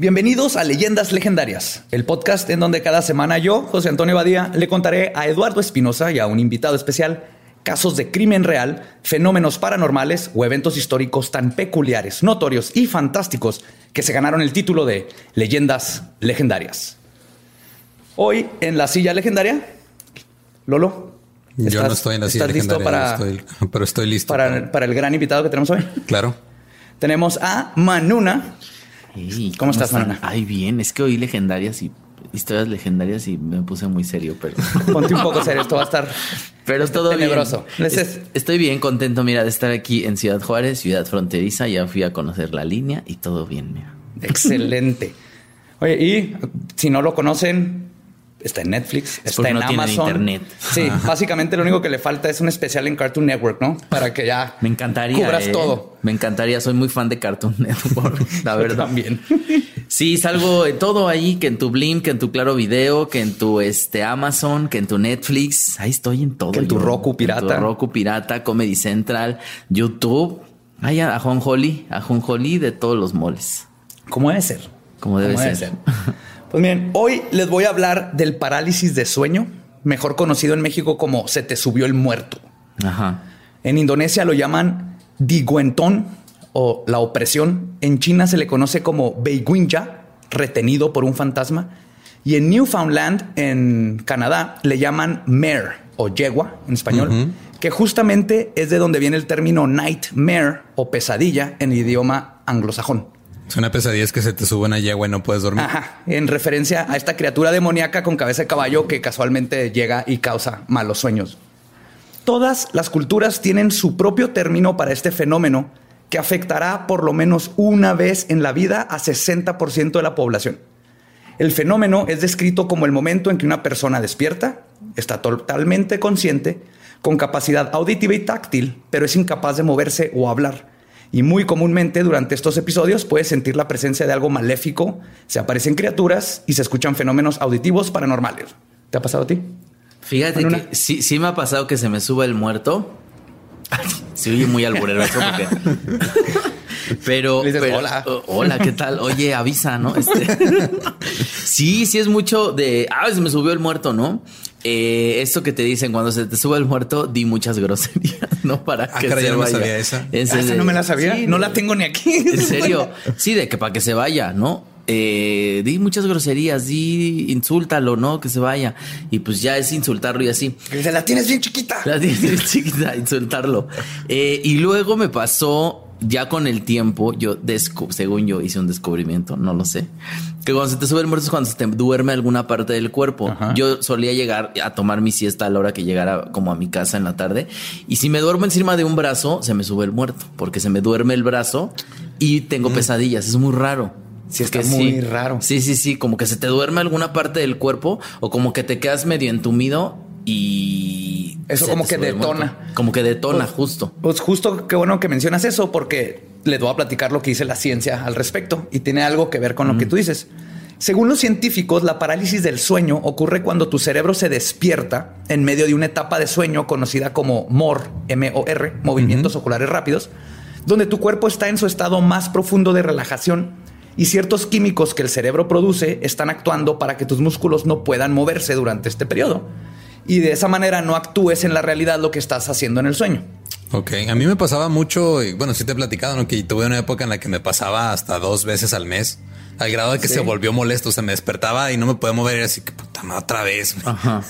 Bienvenidos a Leyendas Legendarias, el podcast en donde cada semana yo, José Antonio Badía, le contaré a Eduardo Espinosa y a un invitado especial casos de crimen real, fenómenos paranormales o eventos históricos tan peculiares, notorios y fantásticos que se ganaron el título de Leyendas Legendarias. Hoy en la silla legendaria, Lolo. Yo no estoy en la silla ¿estás listo legendaria, estoy- pero estoy listo. para, para el gran invitado que tenemos hoy. Claro. Tenemos a Manuna. ¿Cómo estás? Manuna? Ay, bien, es que oí legendarias y historias legendarias y me puse muy serio, pero Ponte un poco serio, esto va a estar pero todo tenebroso. bien. Les- Es- estoy bien contento, mira, de estar aquí en Ciudad Juárez, ciudad fronteriza, ya fui a conocer la línea y todo bien, mira. Excelente. Oye, y si no lo conocen, está en Netflix, Es está en no Amazon. internet. Sí, básicamente lo único que le falta es un especial en Cartoon Network, ¿no? Para que ya Me encantaría. cubras ¿eh? todo. Me encantaría, soy muy fan de Cartoon Network, la verdad. También. Sí, salgo de todo ahí, que en tu Blim, que en tu Claro Video, que en tu este Amazon, que en tu Netflix. Ahí estoy en todo. Que en tu yo. Roku pirata. En tu Roku Pirata, Comedy Central, YouTube. Ay, a Juan Holly, a Juan Holly de todos los moles. ¿Cómo debe ser? Como debe ¿Cómo ser. Pues miren, hoy les voy a hablar del parálisis de sueño, mejor conocido en México como se te subió el muerto. Ajá. En Indonesia lo llaman diguentón o la opresión. En China se le conoce como beiguinja, retenido por un fantasma. Y en Newfoundland, en Canadá, le llaman mare o yegua en español, que justamente es de donde viene el término nightmare o pesadilla en el idioma anglosajón. Es una pesadilla es que se te sube una yegua y no puedes dormir. Ajá, en referencia a esta criatura demoníaca con cabeza de caballo que casualmente llega y causa malos sueños. Todas las culturas tienen su propio término para este fenómeno que afectará por lo menos una vez en la vida a 60% de la población. El fenómeno es descrito como el momento en que una persona despierta, está totalmente consciente, con capacidad auditiva y táctil, pero es incapaz de moverse o hablar. Y muy comúnmente durante estos episodios puedes sentir la presencia de algo maléfico, se aparecen criaturas y se escuchan fenómenos auditivos paranormales. ¿Te ha pasado a ti? Fíjate Manuna. que sí, sí me ha pasado que se me suba el muerto. Se oye muy alburero eso porque... Pero, dices, pero- "Hola". hola, ¿qué tal? Oye, avisa, ¿no? Este, sí, sí es mucho de, ah, se me subió el muerto, ¿no? Eh, esto que te dicen cuando se te sube el muerto, di muchas groserías, ¿no? Para Ah, que caray, se yo no me vaya. sabía esa. Ese Ah, esa de- no me la sabía, Sí, no de- la tengo ni aquí. En serio, sí, de que para que se vaya, ¿no? Eh, di muchas groserías, di insúltalo, ¿no? Que se vaya. Y pues ya es insultarlo y así. La tienes bien chiquita. La tienes chiquita, insultarlo. Eh, y luego me pasó ya con el tiempo, yo, descu- según yo, hice un descubrimiento, no lo sé. Que cuando se te sube el muerto es cuando se te duerme alguna parte del cuerpo. Ajá. Yo solía llegar a tomar mi siesta a la hora que llegara como a mi casa en la tarde. Y si me duermo encima de un brazo, se me sube el muerto, porque se me duerme el brazo y tengo pesadillas. Es muy raro. Sí, está Que muy raro. Sí, sí, sí. Como que se te duerme alguna parte del cuerpo o como que te quedas medio entumido y. Eso como que muerto. detona. Como que detona, Pues- justo. Pues justo qué bueno que mencionas eso, porque les voy a platicar lo que dice la ciencia al respecto y tiene algo que ver con lo que tú dices. Según los científicos, la parálisis del sueño ocurre cuando tu cerebro se despierta en medio de una etapa de sueño conocida como MOR, M-O-R, movimientos oculares rápidos, donde tu cuerpo está en su estado más profundo de relajación y ciertos químicos que el cerebro produce están actuando para que tus músculos no puedan moverse durante este periodo. Y de esa manera no actúes en la realidad lo que estás haciendo en el sueño. Ok, a mí me pasaba mucho, y bueno, sí te he platicado, ¿no? Que tuve una época en la que me pasaba hasta dos veces al mes, al grado de que Sí. se volvió molesto, o sea, me despertaba y no me podía mover, y así que puta madre, otra vez. Ajá.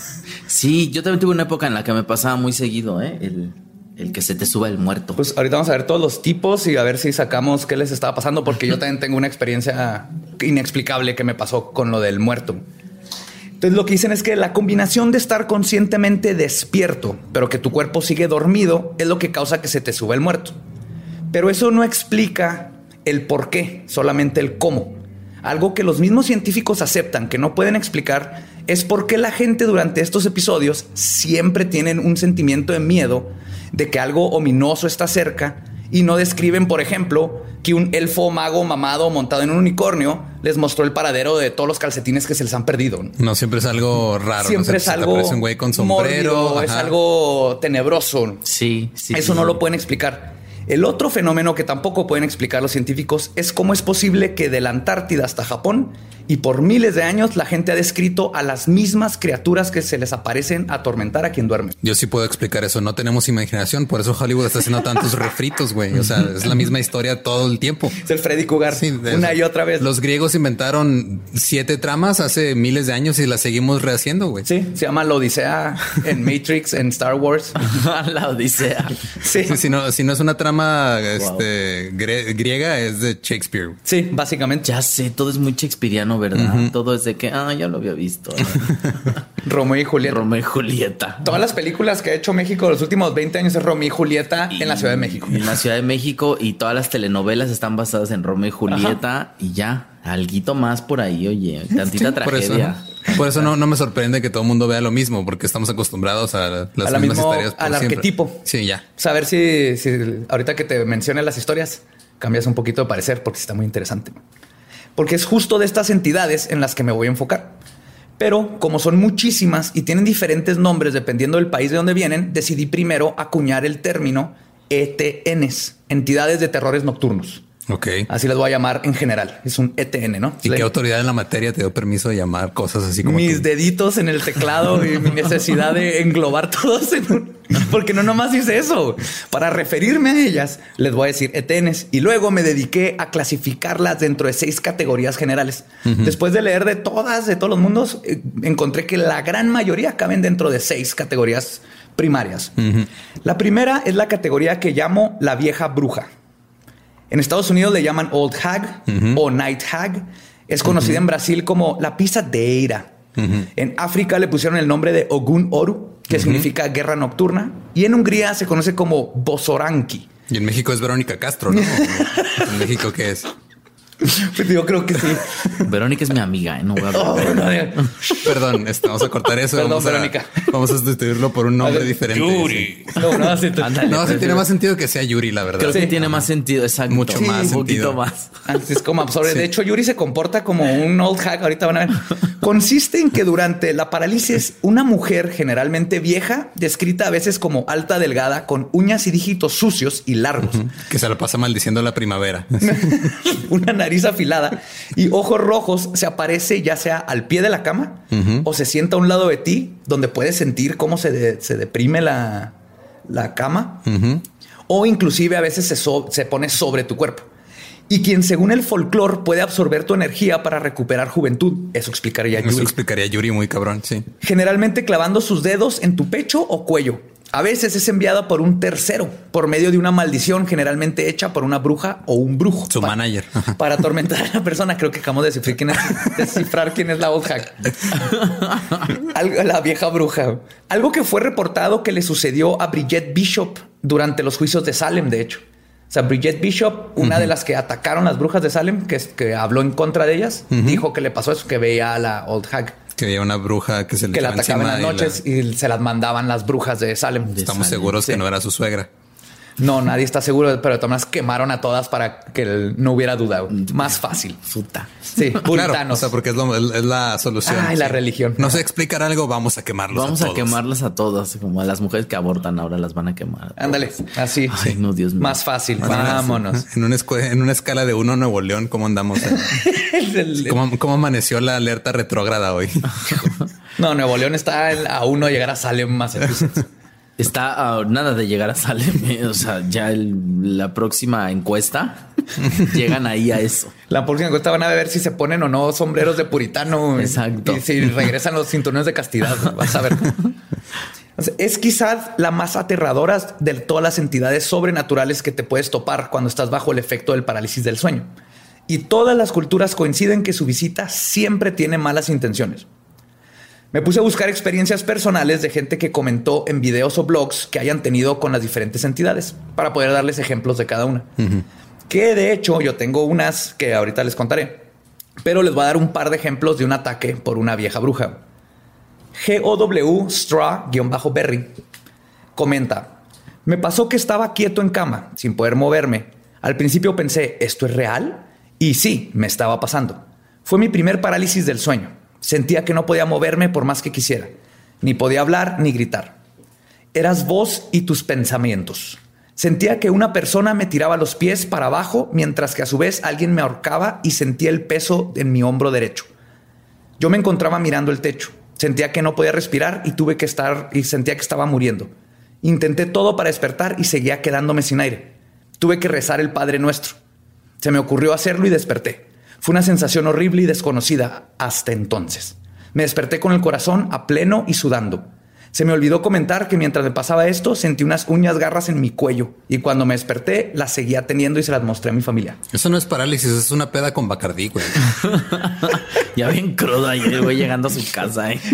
Sí, yo también tuve una época en la que me pasaba muy seguido, ¿eh? El, el que se te suba el muerto. Pues ahorita vamos a ver todos los tipos y a ver si sacamos qué les estaba pasando, porque yo también tengo una experiencia inexplicable que me pasó con lo del muerto. Entonces lo que dicen es que la combinación de estar conscientemente despierto, pero que tu cuerpo sigue dormido, es lo que causa que se te suba el muerto. Pero eso no explica el por qué, solamente el cómo. Algo que los mismos científicos aceptan que no pueden explicar es por qué la gente durante estos episodios siempre tienen un sentimiento de miedo de que algo ominoso está cerca y no describen, por ejemplo, que un elfo mago mamado montado en un unicornio les mostró el paradero de todos los calcetines que se les han perdido. ¿no? Siempre es algo raro. Siempre ¿no? es algo un güey con sombrero. mórbido, es algo tenebroso. Sí, sí. Eso sí, no lo pueden explicar. El otro fenómeno que tampoco pueden explicar los científicos es cómo es posible que de la Antártida hasta Japón y por miles de años la gente ha descrito a las mismas criaturas que se les aparecen a atormentar a quien duerme. Yo sí puedo explicar eso. No tenemos imaginación. Por eso Hollywood está haciendo tantos refritos, güey. O sea, es la misma historia todo el tiempo. Es el Freddy Cougar Sí, de una eso. y otra vez. Los griegos inventaron siete tramas hace miles de años y las seguimos rehaciendo, güey. Sí, se llama la Odisea en Matrix, en Star Wars. la Odisea. Sí, Sí, si, no, si no es una trama este, griega, es de Shakespeare. sí, básicamente. Ya sé, todo es muy shakespeariano, ¿verdad? Todo es de que, ah, ya lo había visto. Romeo y Julieta. Romeo y Julieta. Todas las películas que ha hecho México los últimos 20 años es Romeo y Julieta en la Ciudad de México. En la Ciudad de México y todas las telenovelas están basadas en Romeo y Julieta y ya, alguito más por ahí, oye, tantita Por eso, tragedia. por eso no, no me sorprende que todo el mundo vea lo mismo, porque estamos acostumbrados a las A la mismas mismo- historias. por al siempre. arquetipo. Sí, ya. Saber si, si ahorita que te mencione las historias cambias un poquito de parecer porque está muy interesante. Porque es justo de estas entidades en las que me voy a enfocar. Pero como son muchísimas y tienen diferentes nombres dependiendo del país de donde vienen, decidí primero acuñar el término ETNs, entidades de terrores nocturnos. Ok. Así las voy a llamar en general. Es un ETN, ¿no? ¿Y qué autoridad en la materia te dio permiso de llamar cosas así como mis tú? deditos en el teclado y mi necesidad de englobar todos en un... Porque no nomás hice eso. Para referirme a ellas, les voy a decir ETNs. Y luego me dediqué a clasificarlas dentro de seis categorías generales. Después de leer de todas, de todos los mundos, eh, encontré que la gran mayoría caben dentro de seis categorías primarias. La primera es la categoría que llamo la vieja bruja. En Estados Unidos le llaman Old Hag o Night Hag. Es conocida en Brasil como la pisadeira. En África le pusieron el nombre de Ogun Oru, que significa guerra nocturna. Y en Hungría se conoce como Bosoranki. Y en México es Verónica Castro, ¿no? ¿En México qué es? Pues Yo creo que sí. Verónica es mi amiga, ¿eh? no voy a Oh, no. Perdón, este, vamos a cortar eso. Perdón, vamos a, Verónica. Vamos a sustituirlo por un nombre A ver, diferente. Yuri. No, no, sí, te- Ándale, No, sí prefiero- tiene más sentido que sea Yuri, la verdad. Creo que Sí. tiene más sentido, exacto. Mucho Sí, más Un poquito sentido. más. Así es como absorbe. Sí. De hecho, Yuri se comporta como un old hack. Ahorita van a ver. Consiste en que durante la parálisis, una mujer generalmente vieja, descrita a veces como alta, delgada, con uñas y dígitos sucios y largos, Que se la pasa maldiciendo la primavera. una nariz afilada y ojos rojos, se aparece ya sea al pie de la cama o se sienta a un lado de ti, donde puedes sentir cómo se, de- se deprime la, la cama, o inclusive a veces se, so- se pone sobre tu cuerpo. Y quien según el folclore puede absorber tu energía para recuperar juventud. Eso explicaría Eso Yuri. explicaría Yuri muy cabrón, sí. Generalmente clavando sus dedos en tu pecho o cuello. A veces es enviada por un tercero, por medio de una maldición generalmente hecha por una bruja o un brujo. Su manager. Para atormentar a la persona. Creo que acabamos de descifrar quién es, descifrar quién es la la vieja bruja. Algo que fue reportado que le sucedió a Bridget Bishop durante los juicios de Salem, de hecho. O sea, Bridget Bishop, una de las que atacaron las brujas de Salem, que, que habló en contra de ellas, dijo que le pasó eso, que veía a la Old Hag. Que había una bruja que se le que la atacaban en las noches y, se las mandaban las brujas de Salem. Estamos seguros que no era su suegra. No, nadie está seguro, pero de todas maneras quemaron a todas para que no hubiera duda. Más fácil. Puta. Sí, claro, o sea, porque es, la solución. Ay, la religión. No sé explicar algo, vamos a quemarlos Vamos a, quemarlas a todas, como a las mujeres que abortan ahora las van a quemar. Ándale, así. Ay, no, Dios mío. Más fácil. Vámonos. En una, en una escala de uno Nuevo León, ¿cómo andamos? ¿Cómo, ¿Cómo, amaneció la alerta retrógrada hoy? no, Nuevo León está a uno llegar a Salem, Massachusetts. Está a nada de llegar a Salem. Eh, o sea, ya la próxima encuesta llegan ahí a eso. La próxima encuesta van a ver si se ponen o no sombreros de puritano. Exacto. Y si regresan los cinturones de castidad. Vas a ver. Es quizás la más aterradora de todas las entidades sobrenaturales que te puedes topar cuando estás bajo el efecto del parálisis del sueño. Y todas las culturas coinciden que su visita siempre tiene malas intenciones. Me puse a buscar experiencias personales de gente que comentó en videos o blogs que hayan tenido con las diferentes entidades para poder darles ejemplos de cada una. Que de hecho yo tengo unas que ahorita les contaré, pero les voy a dar un par de ejemplos de un ataque por una vieja bruja. GOW Straw-Berry comenta: Me pasó que estaba quieto en cama, sin poder moverme. Al principio pensé, ¿esto es real? Y sí, me estaba pasando. Fue mi primer parálisis del sueño. Sentía que no podía moverme por más que quisiera. Ni podía hablar ni gritar. Eras vos y tus pensamientos. Sentía que una persona me tiraba los pies para abajo mientras que a su vez alguien me ahorcaba y sentía el peso en mi hombro derecho. Yo me encontraba mirando el techo. Sentía que no podía respirar y tuve que estar y sentía que estaba muriendo. Intenté todo para despertar y seguía quedándome sin aire. Tuve que rezar el Padre Nuestro. Se me ocurrió hacerlo y desperté. Fue una sensación horrible y desconocida hasta entonces. Me desperté con el corazón a pleno y sudando. Se me olvidó comentar que mientras me pasaba esto sentí unas uñas garras en mi cuello y cuando me desperté las seguía teniendo y se las mostré a mi familia. Eso no es parálisis, es una peda con Bacardí, güey. ya bien cruda y el güey llegando a su casa. ¿eh?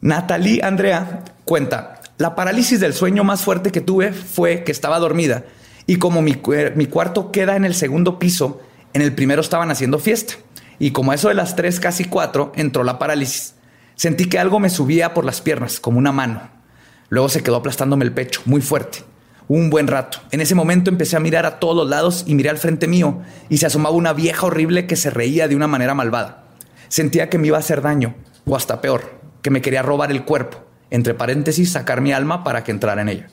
Natalie Andrea cuenta, la parálisis del sueño más fuerte que tuve fue que estaba dormida y como mi, cuarto queda en el segundo piso, en el primero estaban haciendo fiesta. Y como eso de las tres, casi cuatro, entró la parálisis. Sentí que algo me subía por las piernas, como una mano. Luego se quedó aplastándome el pecho, muy fuerte. Un buen rato. En ese momento empecé a mirar a todos lados y miré al frente mío y se asomaba una vieja horrible que se reía de una manera malvada. Sentía que me iba a hacer daño, o hasta peor, que me quería robar el cuerpo, entre paréntesis, sacar mi alma para que entrara en ella.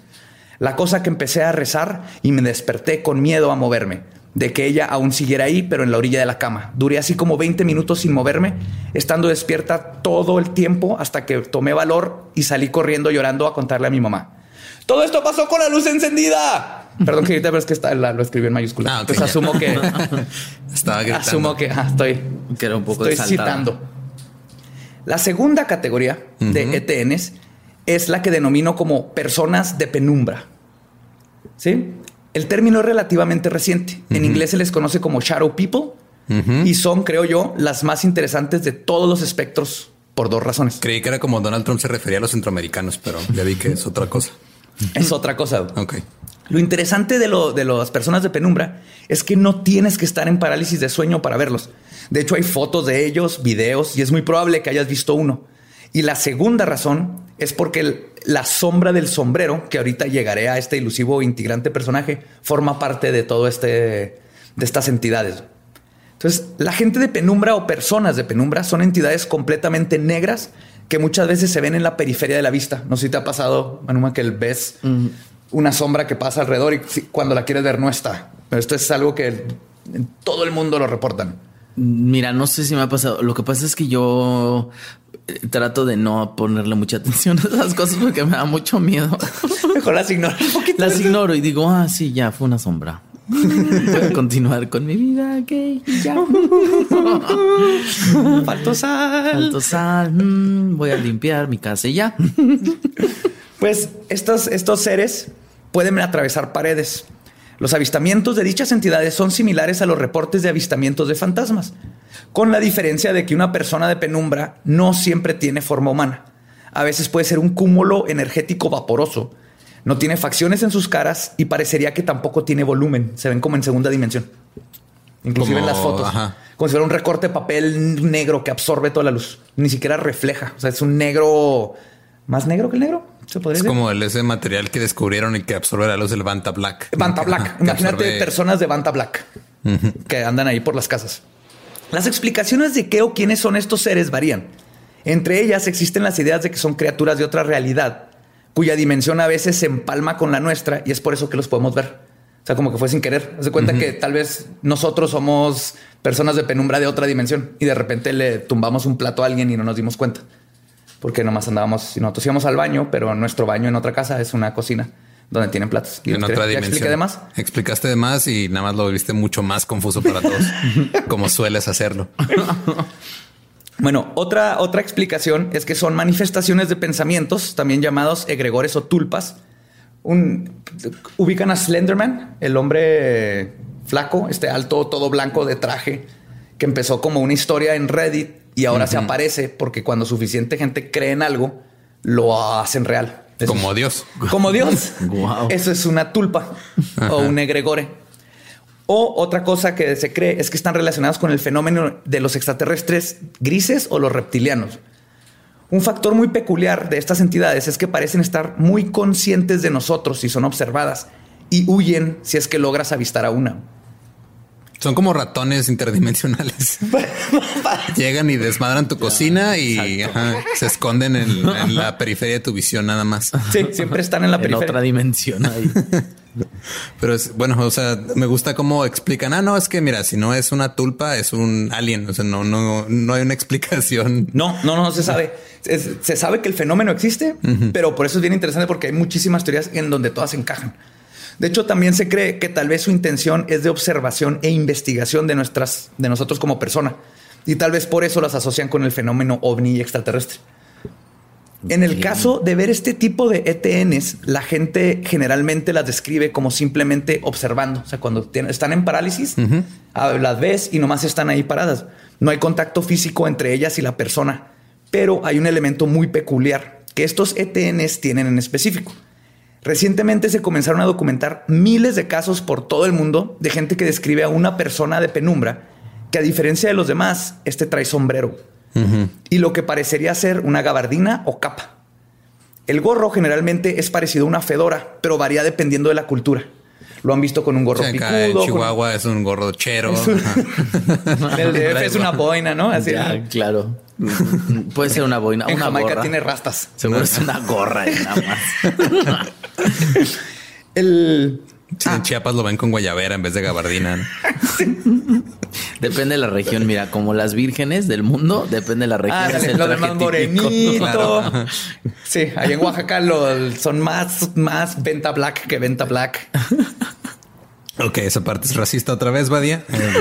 La cosa que empecé a rezar y me desperté con miedo a moverme, de que ella aún siguiera ahí, pero en la orilla de la cama. Duré así como 20 minutos sin moverme, estando despierta todo el tiempo hasta que tomé valor y salí corriendo llorando a contarle a mi mamá. Todo esto pasó con la luz encendida. Perdón, que ahorita ves que está, lo escribió en mayúsculas. Ah, Entonces asumo que estaba gritando. Asumo que ah, estoy, que era un poco estoy citando. La segunda categoría de ETNs es la que denomino como personas de penumbra. ¿Sí? El término es relativamente reciente. En inglés se les conoce como shadow people y son, creo yo, las más interesantes de todos los espectros por dos razones. Creí que era como Donald Trump se refería a los centroamericanos, pero ya vi que es otra cosa. Es otra cosa. Ok. Lo interesante de, lo, de las personas de penumbra es que no tienes que estar en parálisis de sueño para verlos. De hecho, hay fotos de ellos, videos, y es muy probable que hayas visto uno. Y la segunda razón es porque la sombra del sombrero, que ahorita llegaré a este ilusivo integrante personaje, forma parte de todo este, de estas entidades. Entonces, la gente de penumbra o personas de penumbra son entidades completamente negras que muchas veces se ven en la periferia de la vista. No sé si te ha pasado, Manuma, que ves una sombra que pasa alrededor y cuando la quieres ver no está. Pero esto es algo que todo el mundo lo reportan. Mira, no sé si me ha pasado. Lo que pasa es que yo eh, trato de no ponerle mucha atención a esas cosas porque me da mucho miedo. Mejor las ignoro. Las ignoro y digo, ah, sí, ya fue una sombra. Voy a continuar con mi vida gay. Ya. Faltó sal. Alto sal. mm, voy a limpiar mi casa y ya. Pues estos, estos seres pueden atravesar paredes. Los avistamientos de dichas entidades son similares a los reportes de avistamientos de fantasmas, con la diferencia de que una persona de penumbra no siempre tiene forma humana. A veces puede ser un cúmulo energético vaporoso. No tiene facciones en sus caras y parecería que tampoco tiene volumen. Se ven como en segunda dimensión. Inclusive en las fotos. ajá. Como si fuera un recorte de papel negro que absorbe toda la luz. Ni siquiera refleja. O sea, es un negro más negro que el negro. Se podría Es decir. como el, ese material que descubrieron y que absorbe la luz del Vanta Black. Banta Ajá, Black. Imagínate absorbe- personas de Banta Black que andan ahí por las casas. Las explicaciones de qué o quiénes son estos seres varían. Entre ellas existen las ideas de que son criaturas de otra realidad, cuya dimensión a veces se empalma con la nuestra y es por eso que los podemos ver. O sea, como que fue sin querer. Haz de cuenta que tal vez nosotros somos personas de penumbra de otra dimensión y de repente le tumbamos un plato a alguien y no nos dimos cuenta. Porque nomás andábamos, nosotros íbamos al baño, pero nuestro baño en otra casa es una cocina donde tienen platos. Y En ¿ya otra expliqué dimensión. de más? Explicaste de más y nada más lo viste mucho más confuso para todos, como sueles hacerlo. Bueno, otra, otra explicación es que son manifestaciones de pensamientos, también llamados egregores o tulpas. Un, ubican a Slenderman, el hombre flaco, este alto, todo blanco de traje, que empezó como una historia en Reddit y ahora se aparece porque cuando suficiente gente cree en algo, lo hacen real. Eso Como es- Dios. Como Dios. Eso es una tulpa o un egregore. O otra cosa que se cree es que están relacionados con el fenómeno de los extraterrestres grises o los reptilianos. Un factor muy peculiar de estas entidades es que parecen estar muy conscientes de nosotros si son observadas y huyen si es que logras avistar a una. Son como ratones interdimensionales. Llegan y desmadran tu cocina y ajá, se esconden en, en la periferia de tu visión nada más. Sí, siempre están en la En periferia. otra dimensión ahí. Pero es bueno, o sea, me gusta cómo explican. Ah, no, es que mira, si no es una tulpa, es un alien. O sea, no, no, no hay una explicación. No, no, no se sabe. Es- se sabe que el fenómeno existe, pero por eso es bien interesante porque hay muchísimas teorías en donde todas encajan. De hecho, también se cree que tal vez su intención es de observación e investigación de nuestras, de nosotros como persona. Y tal vez por eso las asocian con el fenómeno ovni extraterrestre. En el caso de ver este tipo de ETNs, la gente generalmente las describe como simplemente observando. O sea, cuando tienen- están en parálisis, ah, las ves y nomás están ahí paradas. No hay contacto físico entre ellas y la persona. Pero hay un elemento muy peculiar que estos ETNs tienen en específico. Recientemente se comenzaron a documentar miles de casos por todo el mundo de gente que describe a una persona de penumbra que a diferencia de los demás, este trae sombrero y lo que parecería ser una gabardina o capa. El gorro generalmente es parecido a una fedora, pero varía dependiendo de la cultura. Lo han visto con un O gorro sea, acá en picudo. con- Chihuahua es un gorro chero. El DF es una boina, ¿no? Así. Ya, claro. Puede ser una boina, En una Jamaica gorra. tiene rastas. Seguro es una gorra y nada más. El Sí, En Chiapas lo ven con guayabera en vez de gabardina. ¿no? Depende de la región. Mira, como las vírgenes del mundo, depende de la región. Ah, es dale, el lo traje demás típico. morenito. Claro. Sí, ahí en Oaxaca lo- son más, más venta black que venta black. Ok, esa parte es racista otra vez, Badía. Eh,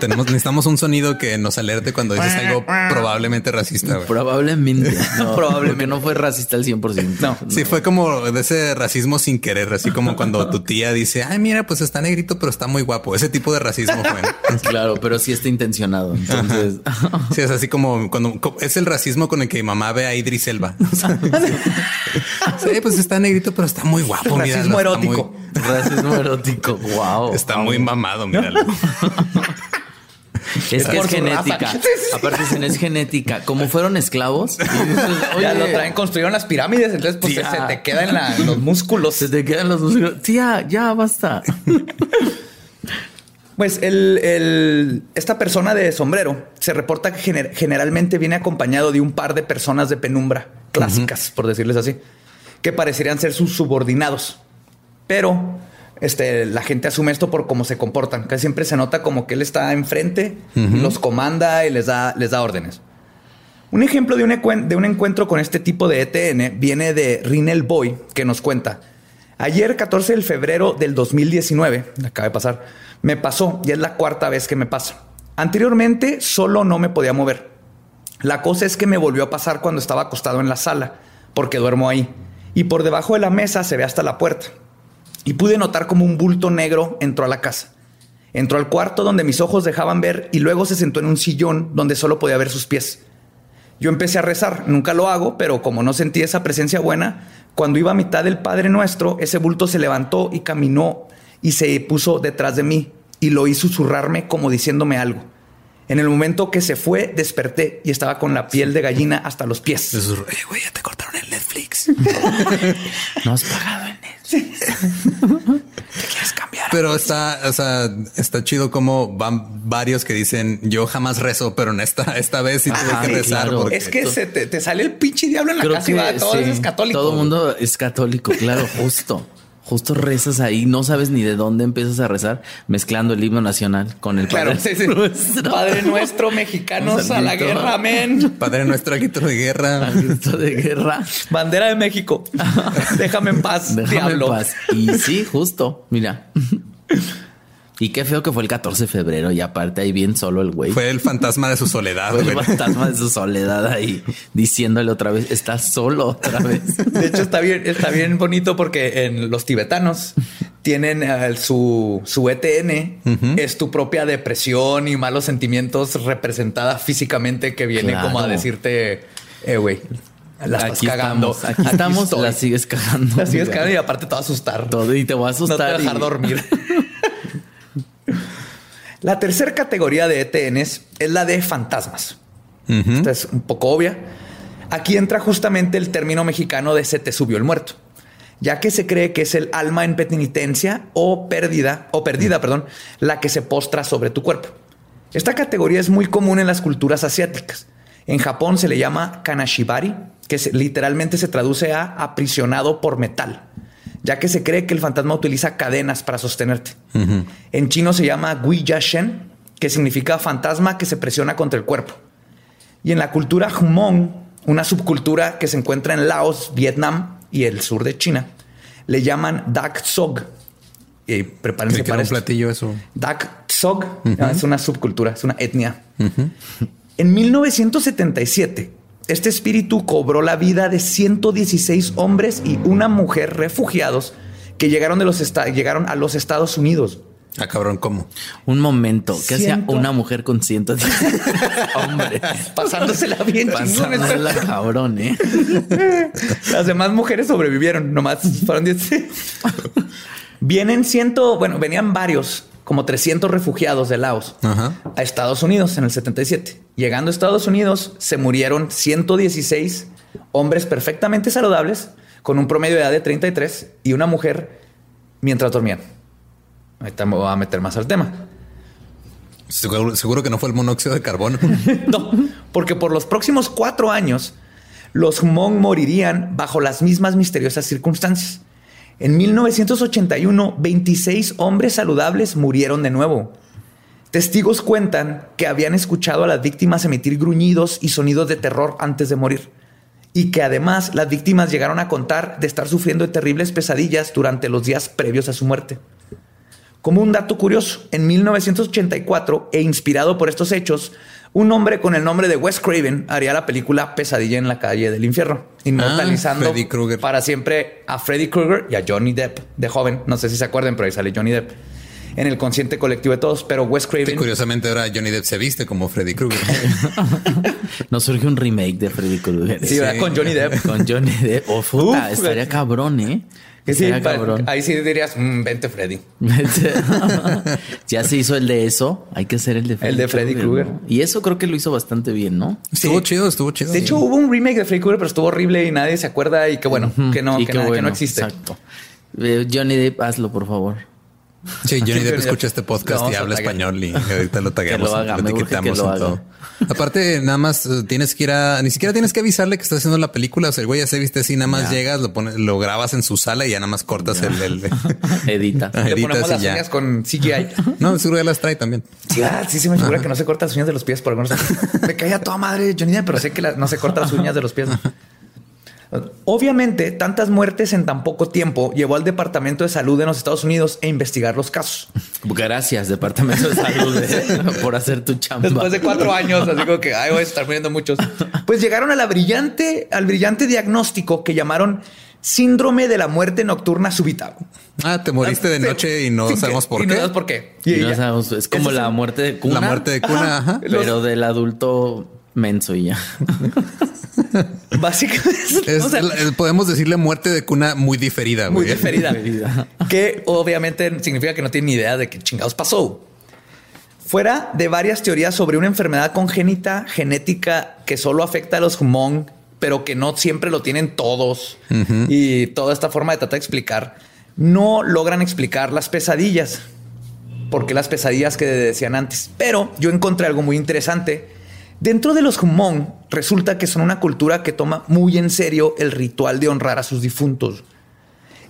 tenemos, necesitamos un sonido que nos alerte cuando dices algo probablemente racista. güey. Probablemente. No, Probablemente. No fue racista al 100%. No. Sí, fue como de ese racismo sin querer, así como cuando tu tía dice, ay, mira, pues está negrito, pero está muy guapo. Ese tipo de racismo fue. ¿no? Claro, pero sí está intencionado. Entonces, Sí, es así como cuando es el racismo con el que mi mamá ve a Idris Elba. Sí, pues está negrito, pero está muy guapo. Racismo míralo, erótico. muy- racismo erótico. Wow. Está muy mamado, míralo. Es que es genética. raza. Aparte, dicen, es genética. Como fueron esclavos. dices, ya "Oye, lo traen, construyeron las pirámides, entonces pues se te queda en, la- los músculos. Se te quedan los músculos. Tía, ya basta. Pues el, el- esta persona de sombrero se reporta que gener- generalmente viene acompañado de un par de personas de penumbra clásicas, por decirles así, que parecerían ser sus subordinados. Pero este, la gente asume esto por cómo se comportan. Casi siempre se nota como que él está enfrente, los comanda y les da, les da órdenes. Un ejemplo de un, ecuen- de un encuentro con este tipo de ETN viene de Rinel Boy, que nos cuenta. Ayer, 14 de febrero del 2019, acaba de pasar, me pasó y es la cuarta vez que me pasa. Anteriormente solo no me podía mover. La cosa es que me volvió a pasar cuando estaba acostado en la sala, porque duermo ahí. Y por debajo de la mesa se ve hasta la puerta. Y pude notar como un bulto negro entró a la casa. Entró al cuarto donde mis ojos dejaban ver y luego se sentó en un sillón donde solo podía ver sus pies. Yo empecé a rezar, nunca lo hago, pero como no sentí esa presencia buena, cuando iba a mitad del Padre Nuestro, ese bulto se levantó y caminó y se puso detrás de mí y lo hizo susurrarme como diciéndome algo. En el momento que se fue, desperté y estaba con la piel de gallina hasta los pies. "Eh, güey, ya te cortaron el Netflix. No has pagado en Netflix. ¿Te quieres cambiar? Pero está, o sea, está chido como van varios que dicen yo jamás rezo, pero en esta, esta vez sí tuve Ajá, que rezar. claro. porque- Es que se te, te sale el pinche diablo en la Creo casa y va, todo sí, es católico. Todo el mundo es católico, claro, justo. Justo rezas ahí, no sabes ni de dónde empiezas a rezar, mezclando el himno nacional con el Claro, Padre sí, sí. Nuestro. Padre nuestro, mexicanos a la guerra, amén. Padre nuestro grito de guerra. Grito de guerra. Bandera de México. Déjame en paz, Déjame diablo. en paz. Y sí, justo, mira. Y qué feo que fue el 14 de febrero y aparte ahí bien solo el güey. Fue el fantasma de su soledad. Fue el güey. fantasma de su soledad ahí diciéndole otra vez, estás solo otra vez. De hecho, está bien, está bien bonito porque en los tibetanos tienen eh, su, su ETN, es tu propia depresión y malos sentimientos representada físicamente que viene Claro. como a decirte, eh, güey, la estás aquí cagando. estamos, aquí estamos, la sigues cagando. La sigues cagando y aparte te va a asustar. Todo y te voy a No te asustar. va a dejar y- dormir. la tercera categoría de ETNs es la de fantasmas. Esta es un poco obvia. Aquí entra justamente el término mexicano de se te subió el muerto, ya que se cree que es el alma en penitencia o pérdida o perdida, perdón, la que se postra sobre tu cuerpo. Esta categoría es muy común en las culturas asiáticas. En Japón se le llama kanashibari, que literalmente se traduce a aprisionado por metal, ya que se cree que el fantasma utiliza cadenas para sostenerte. En chino se llama Guiya Shen, que significa fantasma que se presiona contra el cuerpo. Y en la cultura Hmong, una subcultura que se encuentra en Laos, Vietnam y el sur de China, le llaman Dak Sog. Y prepárense para un platillo eso. Dak Sog ah, es una subcultura, es una etnia. En 1977, este espíritu cobró la vida de 116 hombres y una mujer refugiados que llegaron, de los llegaron a los Estados Unidos. Ah, cabrón, ¿cómo? Un momento, ¿qué hacía una mujer con 110 hombres? Pasándosela bien chingón. Pasándola cabrón, ¿eh? Las demás mujeres sobrevivieron, nomás fueron 10. Vienen ciento, bueno, venían varios, como 300 refugiados de Laos Ajá. a Estados Unidos en el 77. Llegando a Estados Unidos, se murieron 116 hombres perfectamente saludables, con un promedio de edad de 33 y una mujer mientras dormían. Ahorita me voy a meter más al tema. Seguro, seguro que no fue el monóxido de carbono. No, porque por los próximos cuatro años, los Hmong morirían bajo las mismas misteriosas circunstancias. En 1981, 26 hombres saludables murieron de nuevo. Testigos cuentan que habían escuchado a las víctimas emitir gruñidos y sonidos de terror antes de morir. Y que además las víctimas llegaron a contar de estar sufriendo terribles pesadillas durante los días previos a su muerte. Como un dato curioso, en 1984, e inspirado por estos hechos, un hombre con el nombre de Wes Craven haría la película Pesadilla en la calle del infierno, inmortalizando Krueger. para siempre a Freddy Krueger y a Johnny Depp de joven. No sé si se acuerdan, pero ahí sale Johnny Depp en el consciente colectivo de todos. Pero Wes Sí, Craven, curiosamente ahora Johnny Depp se viste como Freddy Krueger. No surge un remake de Freddy Krueger. sí, ¿verdad? con Johnny Depp. Con Johnny Depp. Oh, puta, Uf, estaría cabrón, ¿eh? Sí, cabrón. ahí sí dirías, "Mm, vente Freddy. ya se hizo el de eso. Hay que hacer el de Freddy, El de Freddy Krueger. ¿no? Y eso creo que lo hizo bastante bien, ¿no? Estuvo chido, estuvo chido. De hecho, hubo un remake de Freddy Krueger, pero estuvo horrible y nadie se acuerda y que bueno, que no, que, nada, que bueno, no existe. Exacto. Eh, Johnny Depp, hazlo, por favor. Sí, Johnny Depp escucha este podcast y habla español y ahorita lo tagueamos. Lo haga, etiquetamos en todo. Aparte, nada más eh, tienes que ir a, ni siquiera tienes que avisarle que estás haciendo la película. O sea, el güey ya se viste así, nada más llegas, lo pones, lo grabas en su sala y ya nada más cortas el, el- Edita. Le editas ponemos las ya. uñas con CGI. No, seguro ya las trae también. Sí, ah, sí, sí me figura que no se corta las uñas de los pies por algunos. Me caía toda madre Johnny Depp, pero sé que la- no se corta las uñas de los pies. Obviamente, tantas muertes en tan poco tiempo llevó al Departamento de Salud de los Estados Unidos a investigar los casos. Gracias, Departamento de Salud, eh, por hacer tu chamba. Después de cuatro años, así como que ay, voy a estar muriendo muchos. Pues llegaron a la brillante, al brillante diagnóstico que llamaron síndrome de la muerte nocturna súbita. Ah, te moriste de noche y no sabemos por y qué. no sabemos por qué. Y Y no sabemos, es como la muerte de cuna. La muerte de cuna, ajá. Pero del adulto menso y ya. Básicamente, Es o sea, la- eh, podemos decirle muerte de cuna muy diferida. muy güey. diferida. que obviamente significa que no tiene ni idea de qué chingados pasó. Fuera de varias teorías sobre una enfermedad congénita genética que solo afecta a los Hmong, pero que no siempre lo tienen todos y toda esta forma de tratar de explicar, no logran explicar las pesadillas. Porque las pesadillas que decían antes. Pero yo encontré algo muy interesante. Dentro de los Hmong resulta que son una cultura que toma muy en serio el ritual de honrar a sus difuntos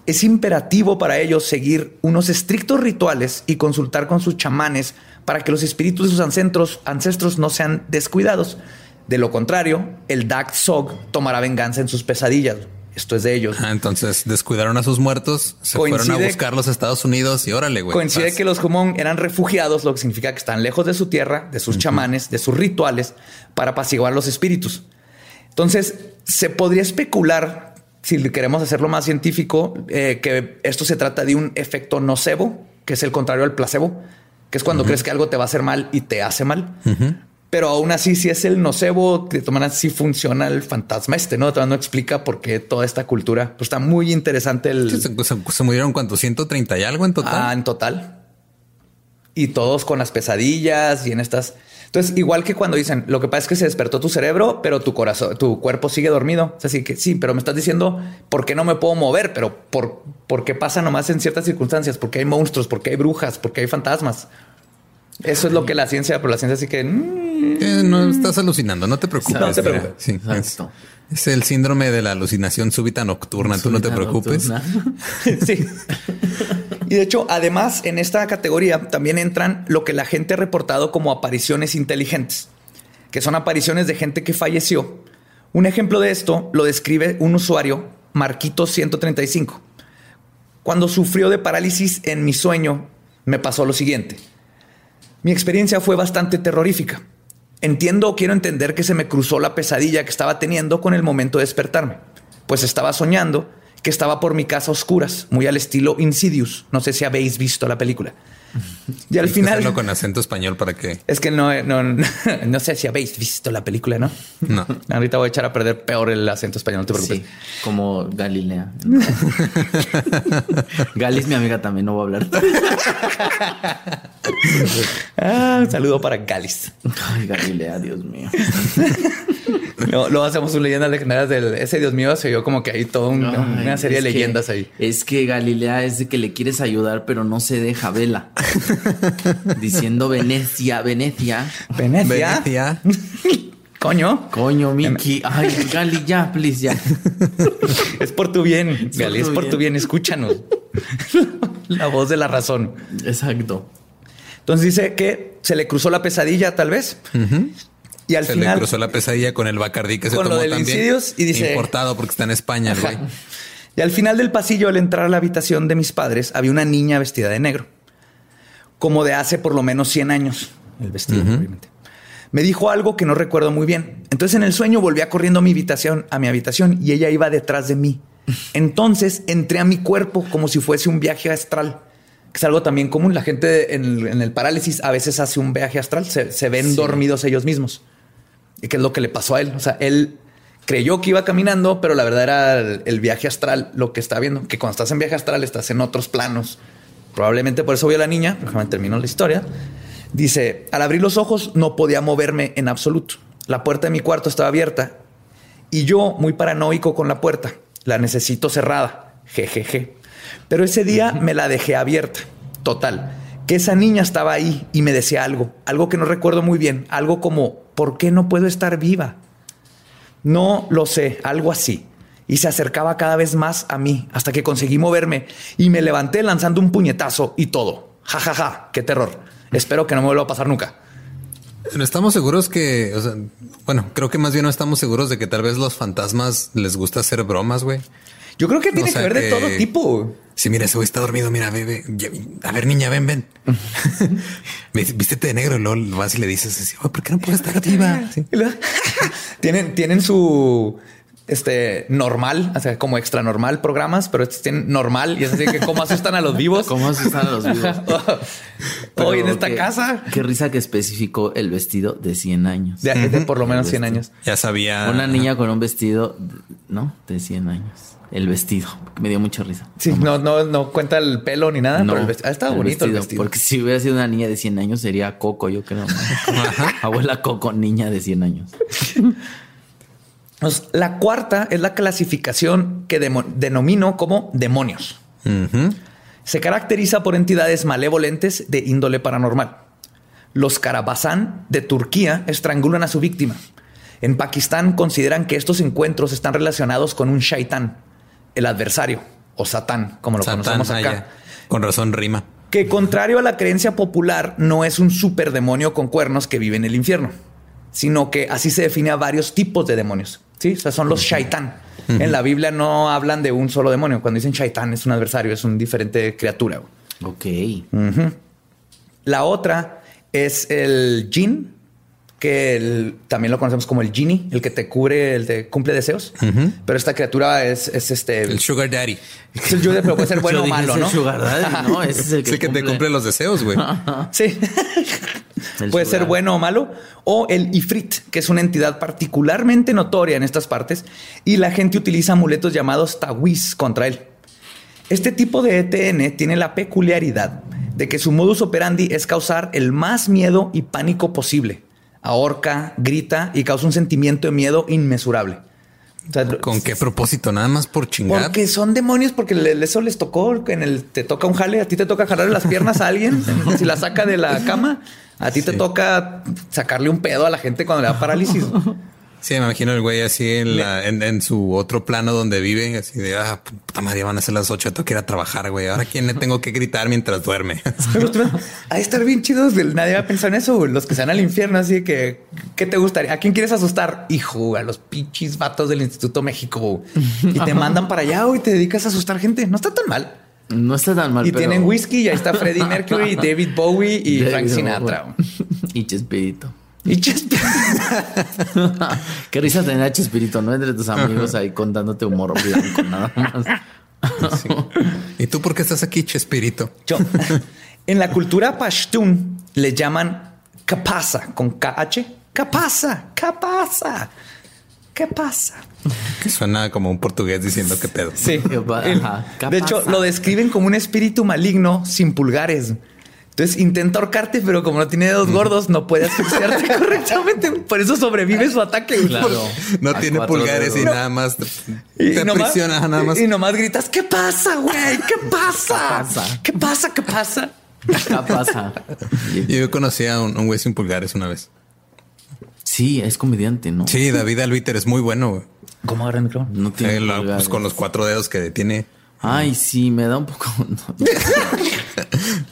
es imperativo para ellos seguir unos estrictos rituales y consultar con sus chamanes para que los espíritus de sus ancestros, no sean descuidados. De lo contrario, el Dak Sog tomará venganza en sus pesadillas. Esto es de ellos. Ah, entonces descuidaron a sus muertos, se fueron a buscarlos a Estados Unidos y órale, güey. Coincide que los Jumón eran refugiados, lo que significa que están lejos de su tierra, de sus chamanes, de sus rituales, para apaciguar los espíritus. Entonces, se podría especular, si queremos hacerlo más científico, eh, que esto se trata de un efecto nocebo, que es el contrario al placebo, que es cuando crees que algo te va a hacer mal y te hace mal. Pero aún así, si es el nocebo, de todas maneras sí funciona el fantasma este, ¿no? Todavía no explica por qué toda esta cultura. Pues está muy interesante el... Sí, Se, se- se murieron cuánto, 130 y algo en total. Ah, en total. Y todos con las pesadillas y en estas. Entonces, igual que cuando dicen, lo que pasa es que se despertó tu cerebro, pero tu corazón, tu cuerpo sigue dormido. O sea, así que sí, pero me estás diciendo por qué no me puedo mover, pero por, por qué pasa nomás en ciertas circunstancias, porque hay monstruos, porque hay brujas, porque hay fantasmas. Eso es lo que la ciencia, pero la ciencia sí que mm, Eh, no estás alucinando, no te preocupes. No te mira. preocupes. Sí, es, es el síndrome de la alucinación súbita nocturna. Tú no te preocupes. sí. Y de hecho, además, en esta categoría también entran lo que la gente ha reportado como apariciones inteligentes, que son apariciones de gente que falleció. Un ejemplo de esto lo describe un usuario, Marquito135. Cuando sufrió de parálisis en mi sueño, me pasó lo siguiente. Mi experiencia fue bastante terrorífica. Entiendo o quiero entender que se me cruzó la pesadilla que estaba teniendo con el momento de despertarme, pues estaba soñando que estaba por mi casa a oscuras, muy al estilo Insidious. No sé si habéis visto la película. Y al final hacerlo con acento español para que es que no, no, no sé si habéis visto la película, ¿no? no. Ahorita voy a echar a perder peor el acento español, no te preocupes. Sí, como Galilea. Galis, mi amiga, también no voy a hablar. Ah, un saludo para Galis. Ay, Galilea, Dios mío. Luego, luego hacemos un leyendas legendarias del ese Dios mío. Se vio como que hay toda un- una serie es de que- leyendas ahí. Es que Galilea es de que le quieres ayudar, pero no se deja vela. Diciendo Venecia, Venecia. Venecia. Venecia. Coño. Coño, Miki. Ay, Gali, ya, please, ya. Es por tu bien, por Gali, es tu por tu bien. bien. Escúchanos. la voz de la razón. Exacto. Entonces dice que se le cruzó la pesadilla, tal vez. Y al Se le final. cruzó la pesadilla con el Bacardí que se tomó también. Y dice- Importado porque está en España, güey. Y al final del pasillo, al entrar a la habitación de mis padres, había una niña vestida de negro. Como de hace por lo menos 100 años. El vestido, obviamente. Me dijo algo que no recuerdo muy bien. Entonces en el sueño volvía corriendo a mi habitación, a mi habitación y ella iba detrás de mí. Entonces entré a mi cuerpo como si fuese un viaje astral. Que es algo también común. La gente en, el- en el parálisis a veces hace un viaje astral. Se, se ven dormidos ellos mismos. Y qué es lo que le pasó a él. O sea, él creyó que iba caminando, pero la verdad era el, el viaje astral lo que está viendo. Que cuando estás en viaje astral estás en otros planos. Probablemente por eso vio a la niña. Déjame termino la historia. Dice, al abrir los ojos no podía moverme en absoluto. La puerta de mi cuarto estaba abierta y yo, muy paranoico con la puerta, la necesito cerrada. Jejeje. Pero ese día me la dejé abierta. Total. Que esa niña estaba ahí y me decía algo, algo que no recuerdo muy bien, algo como, ¿por qué no puedo estar viva? No lo sé, algo así. Y se acercaba cada vez más a mí hasta que conseguí moverme y me levanté lanzando un puñetazo y todo. Ja, ja, ja, qué terror. Espero que no me vuelva a pasar nunca. No estamos seguros que, o sea, bueno, creo que más bien no estamos seguros de que tal vez los fantasmas les gusta hacer bromas, güey. Yo creo que tiene O sea que ver de que- todo tipo. Sí, mira, ese güey está dormido. Mira, bebé. A ver, niña, ven, ven. Vístete de negro y luego vas y le dices así, "Oye, ¿por qué no puedes estar arriba? Sí. Y luego- tienen, tienen su este normal, o sea, como extra normal programas, pero estos tienen normal y es así que cómo asustan a los vivos. ¿Cómo asustan a los vivos? Hoy en esta qué- casa. Qué risa que especificó el vestido de 100 años. De, de por lo menos 100 vestido. años. Ya sabía. Una niña con un vestido, ¿no? De 100 años. El vestido. Me dio mucha risa. Sí, no, no, no cuenta el pelo ni nada, No, pero el vestido. Ha estado bonito el vestido. Porque si hubiera sido una niña de 100 años, sería Coco, yo creo. Abuela Coco, niña de 100 años. Pues, La cuarta es la clasificación que denomino como demonios. Se caracteriza por entidades malevolentes de índole paranormal. Los Karabazán de Turquía estrangulan a su víctima. En Pakistán consideran que estos encuentros están relacionados con un shaitán, el adversario, o satán, como lo Satán, conocemos ah, acá. ya. Con razón rima. Que contrario a la creencia popular, no es un superdemonio con cuernos que vive en el infierno, sino que así se define a varios tipos de demonios. Sí, o sea, son los shaitán. En la Biblia no hablan de un solo demonio. Cuando dicen shaitán es un adversario, es un diferente criatura. Ok. La otra es el jinn, que el- también lo conocemos como el genie, el que te cubre, el te cumple deseos. Pero esta criatura es, es este. El Sugar Daddy. es el Jude, pero puede ser bueno o malo, es el ¿no? Sugar Daddy, ¿no? Ese es el Es que, el que te cumple los deseos, güey. Sí. El Puede ser sugar. bueno o malo. O el Ifrit, que es una entidad particularmente notoria en estas partes y la gente utiliza amuletos llamados tawiz contra él. Este tipo de ETN tiene la peculiaridad de que su modus operandi es causar el más miedo y pánico posible. Ahorca, grita y causa un sentimiento de miedo inmesurable. O sea, ¿Con qué propósito? Nada más por chingar. porque son demonios, porque le- eso les tocó en el te toca un jale, a ti te toca jalarle las piernas a alguien, si la saca de la cama, a ti te toca sacarle un pedo a la gente cuando le da parálisis. Sí, me imagino el güey así en, la- en, en su otro plano donde vive, así de, ah, puta madre, van a ser las ocho, tengo que ir a trabajar, güey. Ahora, ¿quién le tengo que gritar mientras duerme? De estar bien chidos. Nadie va a pensar en eso. Los que se van al infierno, así que, ¿qué te gustaría? ¿A quién quieres asustar? Hijo, a los pinches vatos del Instituto México. Y te mandan para allá y te dedicas a asustar gente. No está tan mal. No está tan mal. Y pero- tienen whisky y ahí está Freddie Mercury, David Bowie y David Frank Sinatra. Y Chespirito. Y Chespirito. Qué risa tener a Chespirito, ¿no? Entre tus amigos ahí contándote humor blanco, nada más. Sí. ¿Y tú por qué estás aquí, Chespirito? Yo- en la cultura pashtun le llaman kapasa con KH. Kapasa, kapasa. ¿Qué pasa? Que suena como un portugués diciendo qué pedo. Sí. ¿Qué pa- El- ajá, ¿qué de hecho, lo describen como un espíritu maligno sin pulgares. Entonces intenta ahorcarte, pero como no tiene dedos gordos, no puede asfixiarte correctamente. Por eso sobrevive su ataque. güey. Claro. No A tiene pulgares y nada más te, Y te nomás- aprisiona, nada más. Y nomás gritas, ¿qué pasa, güey? ¿Qué pasa? pasa? ¿Qué pasa? ¿Qué pasa? ¿Qué pasa? Yo conocí a un, un güey sin pulgares una vez. Sí, es comediante, ¿no? Sí, David Albiter es muy bueno. güey. ¿Cómo agarra el micrófono? No tiene Eh, lo- pues con los cuatro dedos que tiene. Ay, sí, me da un poco.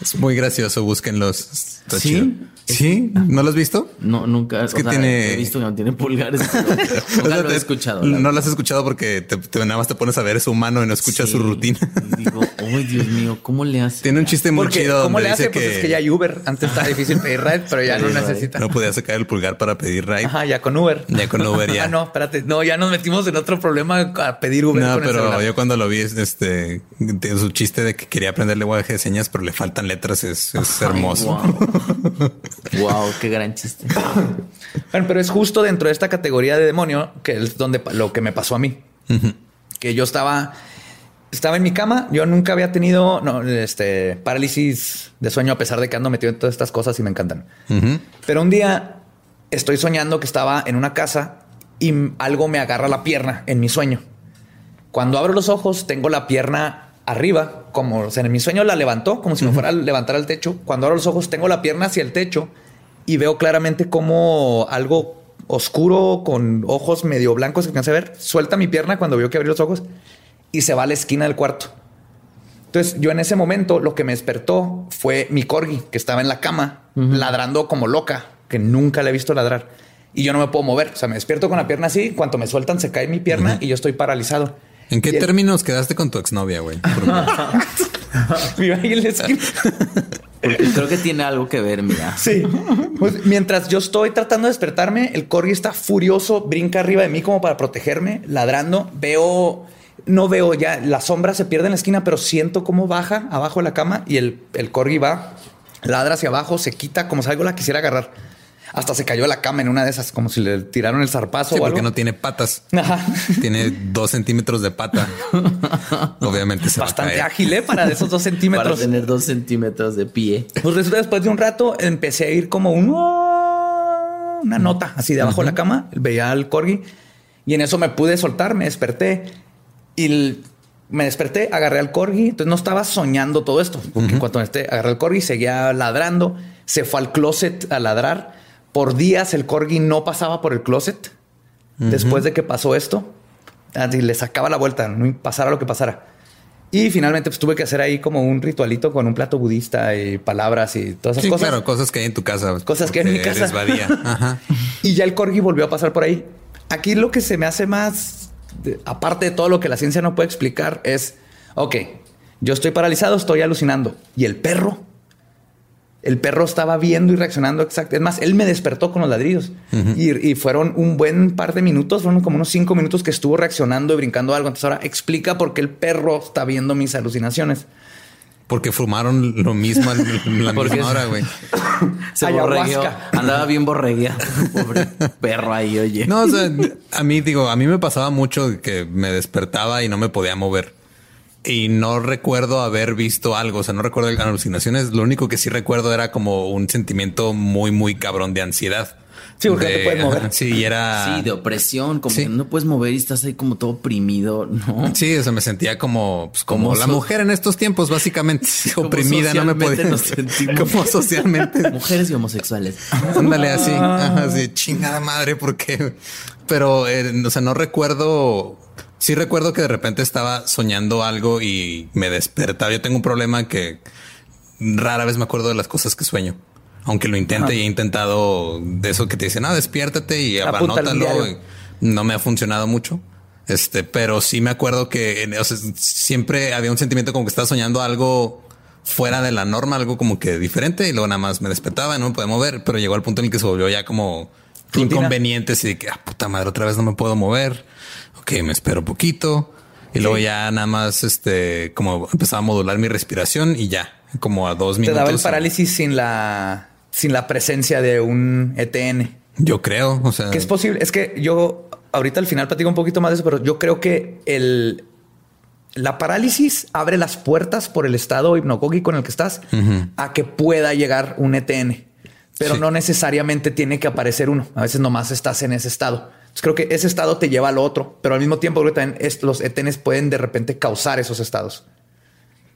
Es muy gracioso, búsquenlos. Está ¿Sí? chido. ¿Sí? ¿No lo has visto? No, nunca. Es que o sea, tiene- He visto que no tiene pulgares. pero O nunca sea, lo he te- escuchado. la No lo has escuchado porque te, te- nada más te pones a ver su mano y no escuchas su Sí. rutina. Y digo, ay, Dios mío, ¿cómo le hace? Tiene un chiste muy chido. ¿cómo le hace? Pues es que ya hay Uber. Antes estaba difícil pedir ride, pero ya no Pedir ride. necesita. no podía sacar el pulgar para pedir ride. Ajá, ya con Uber. Ya con Uber, ya. Ah, no, espérate. No, ya nos metimos en otro problema a pedir Uber. No, con pero yo cuando lo vi, este, de su chiste de que quería aprender lenguaje de señas, pero le faltan letras, es, es hermoso. Wow. wow, qué gran chiste. Bueno, pero es justo dentro de esta categoría de demonio que es donde lo que me pasó a mí. Que yo estaba, estaba en mi cama. Yo nunca había tenido no, este, parálisis de sueño, a pesar de que ando metido en todas estas cosas y me encantan. Pero un día estoy soñando que estaba en una casa y algo me agarra la pierna en mi sueño. Cuando abro los ojos, tengo la pierna arriba, como o sea, en mi sueño la levantó, como si me fuera a levantar al techo. Cuando abro los ojos, tengo la pierna hacia el techo y veo claramente como algo oscuro con ojos medio blancos que alcancé a ver. Suelta mi pierna cuando veo que abrí los ojos y se va a la esquina del cuarto. Entonces, yo en ese momento lo que me despertó fue mi corgi que estaba en la cama ladrando como loca que nunca le he visto ladrar. Y yo no me puedo mover. O sea, me despierto con la pierna así. Cuando me sueltan, se cae mi pierna y yo estoy paralizado. ¿En qué el- términos quedaste con tu exnovia, güey? Mi ahí en la esquina. Porque creo que tiene algo que ver, mira. Sí. Pues, mientras yo estoy tratando de despertarme, el corgi está furioso, brinca arriba de mí como para protegerme, ladrando. Veo, no veo ya, la sombra se pierde en la esquina, pero siento cómo baja abajo de la cama y el, el corgi va, ladra hacia abajo, se quita como si algo la quisiera agarrar. Hasta se cayó a la cama en una de esas, como si le tiraron el zarpazo Sí, o porque algo. no tiene patas. Ajá. Tiene dos centímetros de pata. Obviamente se va a Bastante caer. ágil, ¿eh? Para esos dos Para centímetros. tener dos centímetros de pie. Pues resulta después de un rato empecé a ir como un una nota así de abajo de la cama. Veía al corgi y en eso me pude soltar, me desperté y el- me desperté, agarré al corgi. Entonces no estaba soñando todo esto, porque en cuanto este, agarré al corgi, seguía ladrando. Se fue al closet a ladrar. Por días el corgi no pasaba por el closet. Después de que pasó esto, así le sacaba la vuelta, no pasara lo que pasara. Y finalmente pues, tuve que hacer ahí como un ritualito con un plato budista y palabras y todas esas Sí, cosas. claro, cosas que hay en tu casa. Cosas que hay en mi casa. Ajá. Y ya el corgi volvió a pasar por ahí. Aquí lo que se me hace más, de- aparte de todo lo que la ciencia no puede explicar, es, ok, yo estoy paralizado, estoy alucinando. ¿Y el perro? El perro estaba viendo y reaccionando exacto. Es más, él me despertó con los ladridos y, y fueron un buen par de minutos, fueron como unos cinco minutos que estuvo reaccionando y brincando algo. Entonces ahora explica por qué el perro está viendo mis alucinaciones. Porque fumaron lo mismo la misma hora, güey. Se borregueó. Andaba bien borregueado. Pobre perro ahí, oye. No, o sea, a mí digo, a mí me pasaba mucho que me despertaba y no me podía mover. Y no recuerdo haber visto algo, o sea, no recuerdo alucinaciones. Lo único que sí recuerdo era como un sentimiento muy, muy cabrón de ansiedad. Sí, porque no te De- puedes mover. Sí, y era. Sí, de opresión, como Sí. que no puedes mover y estás ahí como todo oprimido, ¿no? Sí, o sea, me sentía como, pues, como, Como la so- mujer en estos tiempos, básicamente oprimida, no me podía. nos sentimos. como socialmente. Mujeres y homosexuales. Ándale así, ajá, así, chingada madre, porque, pero, eh, o sea, no recuerdo. Sí recuerdo que de repente estaba soñando algo y me despertaba. Yo tengo un problema que rara vez me acuerdo de las cosas que sueño. Aunque lo intente y he intentado de eso que te dicen, ah, despiértate y anótalo. No me ha funcionado mucho. Este, pero sí me acuerdo que en- o sea, siempre había un sentimiento como que estaba soñando algo fuera de la norma, algo como que diferente y luego nada más me despertaba y no me podía mover, pero llegó al punto en el que se volvió ya como Rutina. inconveniente y de que, ah, puta madre, otra vez no me puedo mover. Ok, me espero poquito. Y luego ya nada más, este, como empezaba a modular mi respiración y ya, como a dos Te minutos. daba el parálisis sin la, sin la presencia de un ETN. Yo creo, o sea, Que es posible. Es que yo ahorita al final platico un poquito más de eso, pero yo creo que el, la parálisis abre las puertas por el estado hipnocógico en el que estás a que pueda llegar un ETN, pero Sí. no necesariamente tiene que aparecer uno. A veces nomás estás en ese estado. Entonces, creo que ese estado te lleva al otro, pero al mismo tiempo creo que también es- los ETNs pueden de repente causar esos estados.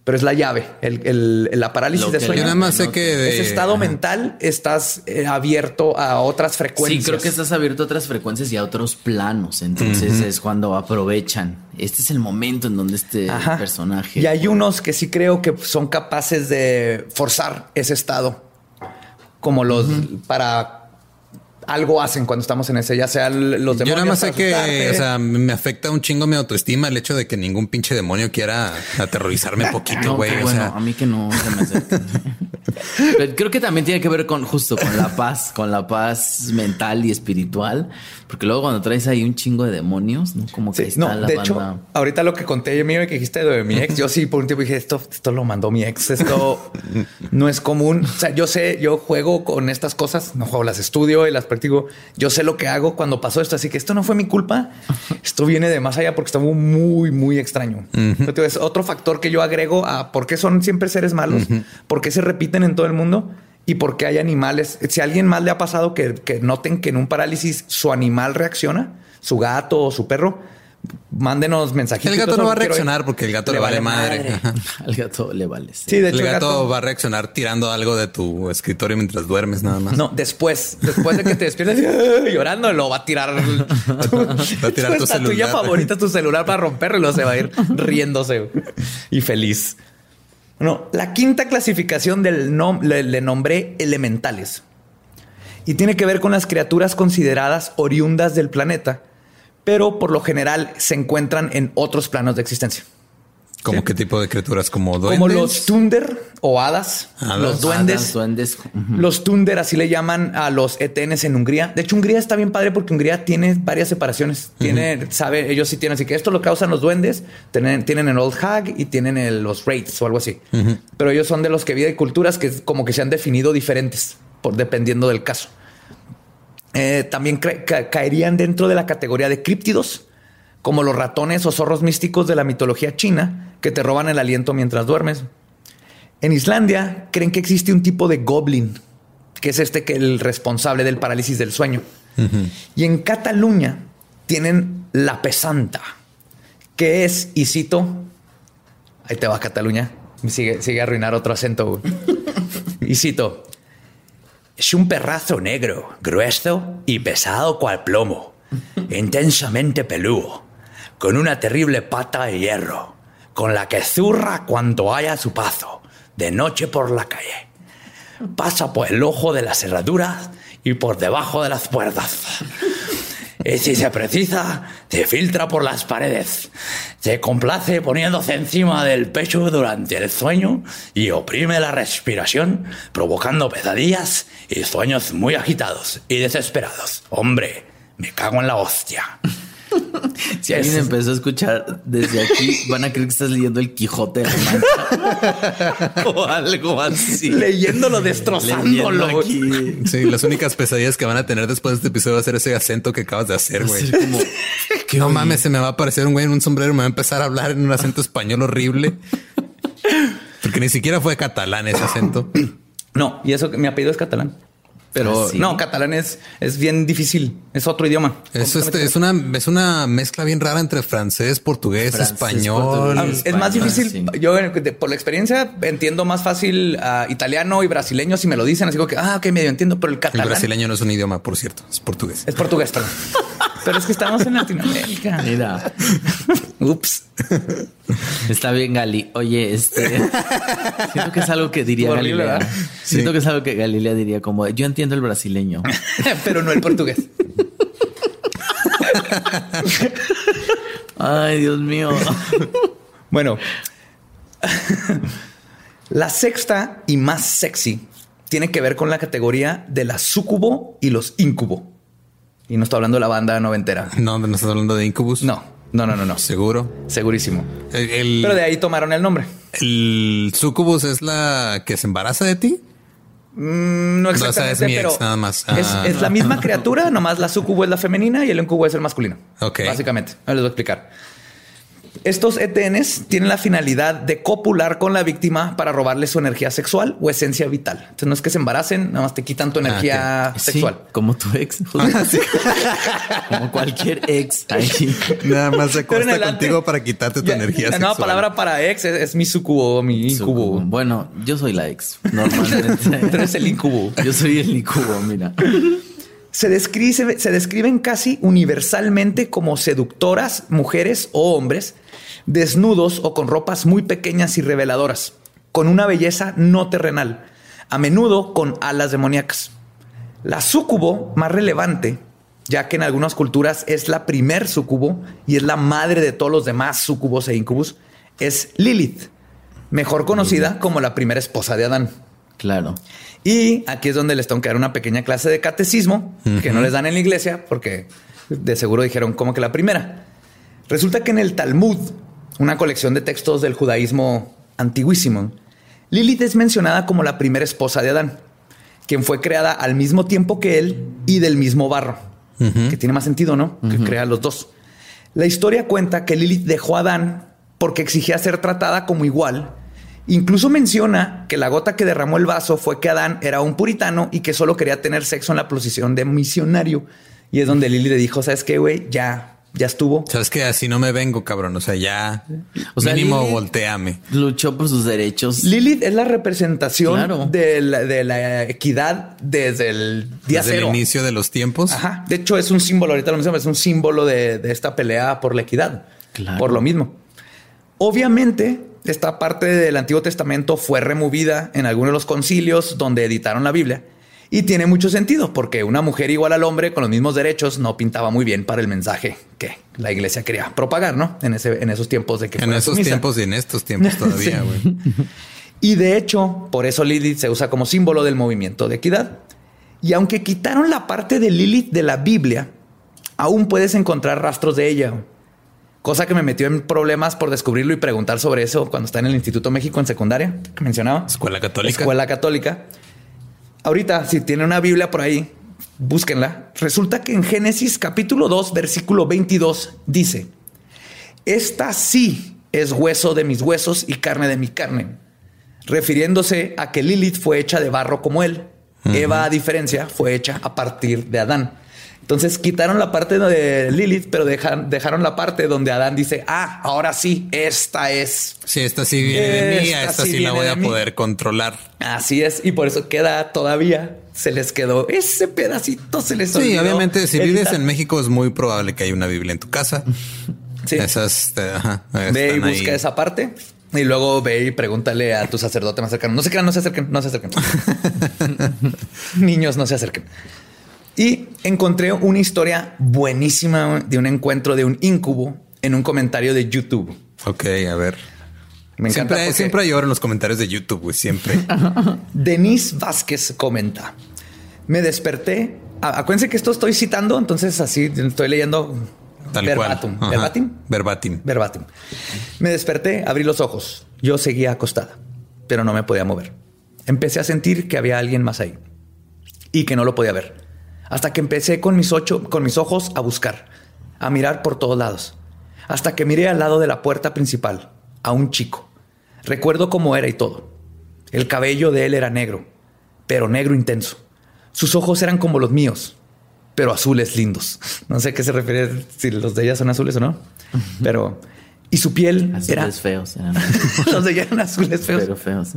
Pero es la llave, el, el- la parálisis Lo de que sueño. yo nada más sé que de- ese estado ajá. mental estás eh, abierto a otras frecuencias. Sí, creo que estás abierto a otras frecuencias y a otros planos. Entonces es cuando aprovechan. Este es el momento en donde este Ajá. personaje. Y hay unos que sí creo que son capaces de forzar ese estado. Como los para algo hacen cuando estamos en ese, ya sea l- los Yo demonios. nada más sé que, asustarte. o sea, me afecta un chingo mi autoestima el hecho de que ningún pinche demonio quiera aterrorizarme poquito, No, güey. qué o bueno, sea, a mí que no se me. Pero Creo que también tiene que ver con justo con la paz, con la paz mental y espiritual, porque luego cuando traes ahí un chingo de demonios, no como que Sí, está no, la de banda. hecho, ahorita lo que conté yo mío que dijiste de mi ex, yo sí por un tiempo dije esto, esto lo mandó mi ex, esto no es común. O sea, yo sé, yo juego con estas cosas, no juego, las estudio y las practico. Yo sé lo que hago cuando pasó esto, así que esto no fue mi culpa. Esto viene de más allá porque estuvo muy, muy extraño. Es otro factor que yo agrego a por qué son siempre seres malos, por qué se repiten en todo el mundo y por qué hay animales. Si a alguien más le ha pasado que, que noten que en un parálisis su animal reacciona, su gato o su perro, mándenos mensajitos. el gato no va a reaccionar porque el gato le, vale, madre. Al gato le vale. sí. Sí, de hecho, el gato, va a reaccionar tirando algo de tu escritorio mientras duermes nada más. No, después, después de que te despiertes llorando, lo va a tirar. Va a tirar tu estatuilla celular. favorita, tu celular para romperlo y luego se va a ir riéndose y feliz. No, la quinta clasificación del nom le, le nombré elementales. y tiene que ver con las criaturas consideradas oriundas del planeta, pero por lo general se encuentran en otros planos de existencia. ¿Como qué tipo de criaturas? ¿Como duendes? Como los Tunder o hadas, Hadas. los duendes. Hadas, duendes. Ujú. Los Tunder, así le llaman a los ETNs en Hungría. De hecho, Hungría está bien padre porque Hungría tiene varias separaciones. Tiene, sabe, ellos sí tienen, así que esto lo causan los duendes. Tienen, tienen el Old Hag y tienen el- los Wraiths o algo así. Pero ellos son de los que viven culturas que como que se han definido diferentes por dependiendo del caso. Eh, también ca- caerían dentro de la categoría de críptidos, como los ratones o zorros místicos de la mitología china que te roban el aliento mientras duermes. En Islandia creen que existe un tipo de goblin, que es este que el responsable del parálisis del sueño. Y en Cataluña tienen la pesanta, que es, y cito, ahí te va Cataluña, sigue, sigue a arruinar otro acento. y cito, es un perrazo negro, grueso y pesado cual plomo, intensamente peludo, con una terrible pata de hierro, con la que zurra cuanto haya su paso, de noche por la calle. Pasa por el ojo de las cerraduras y por debajo de las puertas. Y si se precisa, se filtra por las paredes. Se complace poniéndose encima del pecho durante el sueño y oprime la respiración, provocando pesadillas y sueños muy agitados y desesperados. Hombre, me cago en la hostia. Si alguien empezó a escuchar desde aquí, van a creer que estás leyendo el Quijote de la Mancha. o algo así. Leyéndolo, destrozándolo. Leyendo aquí. Sí, las únicas pesadillas que van a tener después de este episodio va a ser ese acento que acabas de hacer, güey. Como, Que no mames, se me va a aparecer un güey en un sombrero y me va a empezar a hablar en un acento español horrible. Porque ni siquiera fue catalán ese acento. No, y eso que mi apellido es catalán. Pero ¿Ah, sí? no, catalán es, es bien difícil. Es otro idioma. Es, este, es una es una mezcla bien rara entre francés, portugués, Francés, español. Ah, es más difícil. sí. Yo, eh, por la experiencia, entiendo más fácil ah, italiano y brasileño si me lo dicen. Así como que, ah, ok, medio entiendo, pero el El catalán brasileño no es un idioma, por cierto, es portugués. es portugués. perdón. pero es que estamos en Latinoamérica. mira, Ups. está bien, Gali. Oye, este. Siento que es algo que diría Horrible, Galilea. Siento que es algo que Galilea diría como yo entiendo el brasileño. pero no el portugués. Ay, Dios mío. Bueno, la sexta y más sexy tiene que ver con la categoría de la sucubo y los incubo. Y no estoy hablando de la banda noventera. No, no estás hablando de Incubus. No, no, no, no, no. Seguro. Segurísimo. El, el, Pero de ahí tomaron el nombre. el sucubus es la que se embaraza de ti. Mm, No exactamente, es ex, pero nada más. es, Ah. es la misma criatura, nomás la sucubo es la femenina y el incubo es el masculino. Ok. Básicamente. Les voy a explicar. Estos ETNs tienen la finalidad de copular con la víctima para robarle su energía sexual o esencia vital. Entonces no es que se embaracen, nada más te quitan tu energía Sí, sexual. como tu ex. como cualquier ex. Ahí. Nada más se acuesta contigo para quitarte tu Ya, energía La sexual. nueva palabra para ex es, es mi sucubo, mi incubo. Bueno, yo soy la ex. Normalmente. Tú eres el incubo. Yo soy el incubo, mira. Se, describe- se describen casi universalmente como seductoras, mujeres o hombres, desnudos o con ropas muy pequeñas y reveladoras, con una belleza no terrenal, a menudo con alas demoníacas. La súcubo más relevante, ya que en algunas culturas es la primer súcubo y es la madre de todos los demás súcubos e incubus, es Lilith, mejor conocida como la primera esposa de Adán. Claro. Y aquí es donde les tengo que dar una pequeña clase de catecismo que no les dan en la iglesia porque de seguro dijeron como que la primera. Resulta que en el Talmud, una colección de textos del judaísmo antiguísimo, Lilith es mencionada como la primera esposa de Adán, quien fue creada al mismo tiempo que él y del mismo barro, que tiene más sentido, ¿no? Que crea a los dos. La historia cuenta que Lilith dejó a Adán porque exigía ser tratada como igual. Incluso menciona que la gota que derramó el vaso fue que Adán era un puritano y que solo quería tener sexo en la posición de misionario. Y es donde Lilith le dijo, ¿sabes qué, güey? Ya, ya estuvo. Sabes que así no me vengo, cabrón. O sea, ya O sea, mínimo Lili- volteame. Luchó por sus derechos. Lilith es la representación Claro. de, la, de la equidad desde el día Desde cero. el inicio de los tiempos. Ajá. De hecho, es un símbolo, ahorita lo mencionamos, es un símbolo de, de esta pelea por la equidad. Claro. Por lo mismo. Obviamente, esta parte del Antiguo Testamento fue removida en algunos de los concilios donde editaron la Biblia Y tiene mucho sentido porque una mujer igual al hombre con los mismos derechos no pintaba muy bien para el mensaje que la iglesia quería propagar, ¿no? En, ese, en esos tiempos de que... En esos tiempos y en estos tiempos todavía, güey. Y de hecho, por eso Lilith se usa como símbolo del movimiento de equidad. Y aunque quitaron la parte de Lilith de la Biblia, aún puedes encontrar rastros de ella. Cosa que me metió en problemas por descubrirlo y preguntar sobre eso cuando está en el Instituto México en secundaria, que mencionaba. Escuela católica. Escuela católica. Ahorita, si tiene una Biblia por ahí, búsquenla. Resulta que en Génesis capítulo 2, versículo 22 dice, esta sí es hueso de mis huesos y carne de mi carne, refiriéndose a que Lilith fue hecha de barro como él. Eva, a diferencia, fue hecha a partir de Adán. Entonces quitaron la parte de Lilith, pero dejan, dejaron la parte donde Adán dice, ah, ahora sí, esta es. Sí, esta sí viene de mí, Esta esta sí sí la voy a poder controlar. Así es, y por eso queda todavía, se les quedó ese pedacito, se les Sí, obviamente, si vives en México es muy probable que haya una Biblia en tu casa. Sí. Esas, eh, ajá, Ve y busca ahí. esa parte y luego ve y pregúntale a tu sacerdote más cercano. No se crean, no se acerquen, no se acerquen. Niños, no se acerquen. Y encontré una historia buenísima de un encuentro de un incubo en un comentario de YouTube. Ok, a ver. Me encanta Siempre, siempre hay oro en los comentarios de YouTube, güey. Siempre. Denise Vázquez comenta. Me desperté. Acuérdense que esto estoy citando, entonces así estoy leyendo Tal verbatim. cual. ¿Verbatim? Verbatim. Verbatim. Me desperté, abrí los ojos. Yo seguía acostada, pero no me podía mover. Empecé a sentir que había alguien más ahí y que no lo podía ver. Hasta que empecé con mis ocho, con mis ojos a buscar, a mirar por todos lados. Hasta que miré al lado de la puerta principal a un chico. Recuerdo cómo era y todo. El cabello de él era negro, pero negro intenso. Sus ojos eran como los míos, pero azules lindos. No sé a qué se refiere si los de ella son azules o no, pero y su piel Azules era feos. eran. los de ella eran azules feos. Pero feos.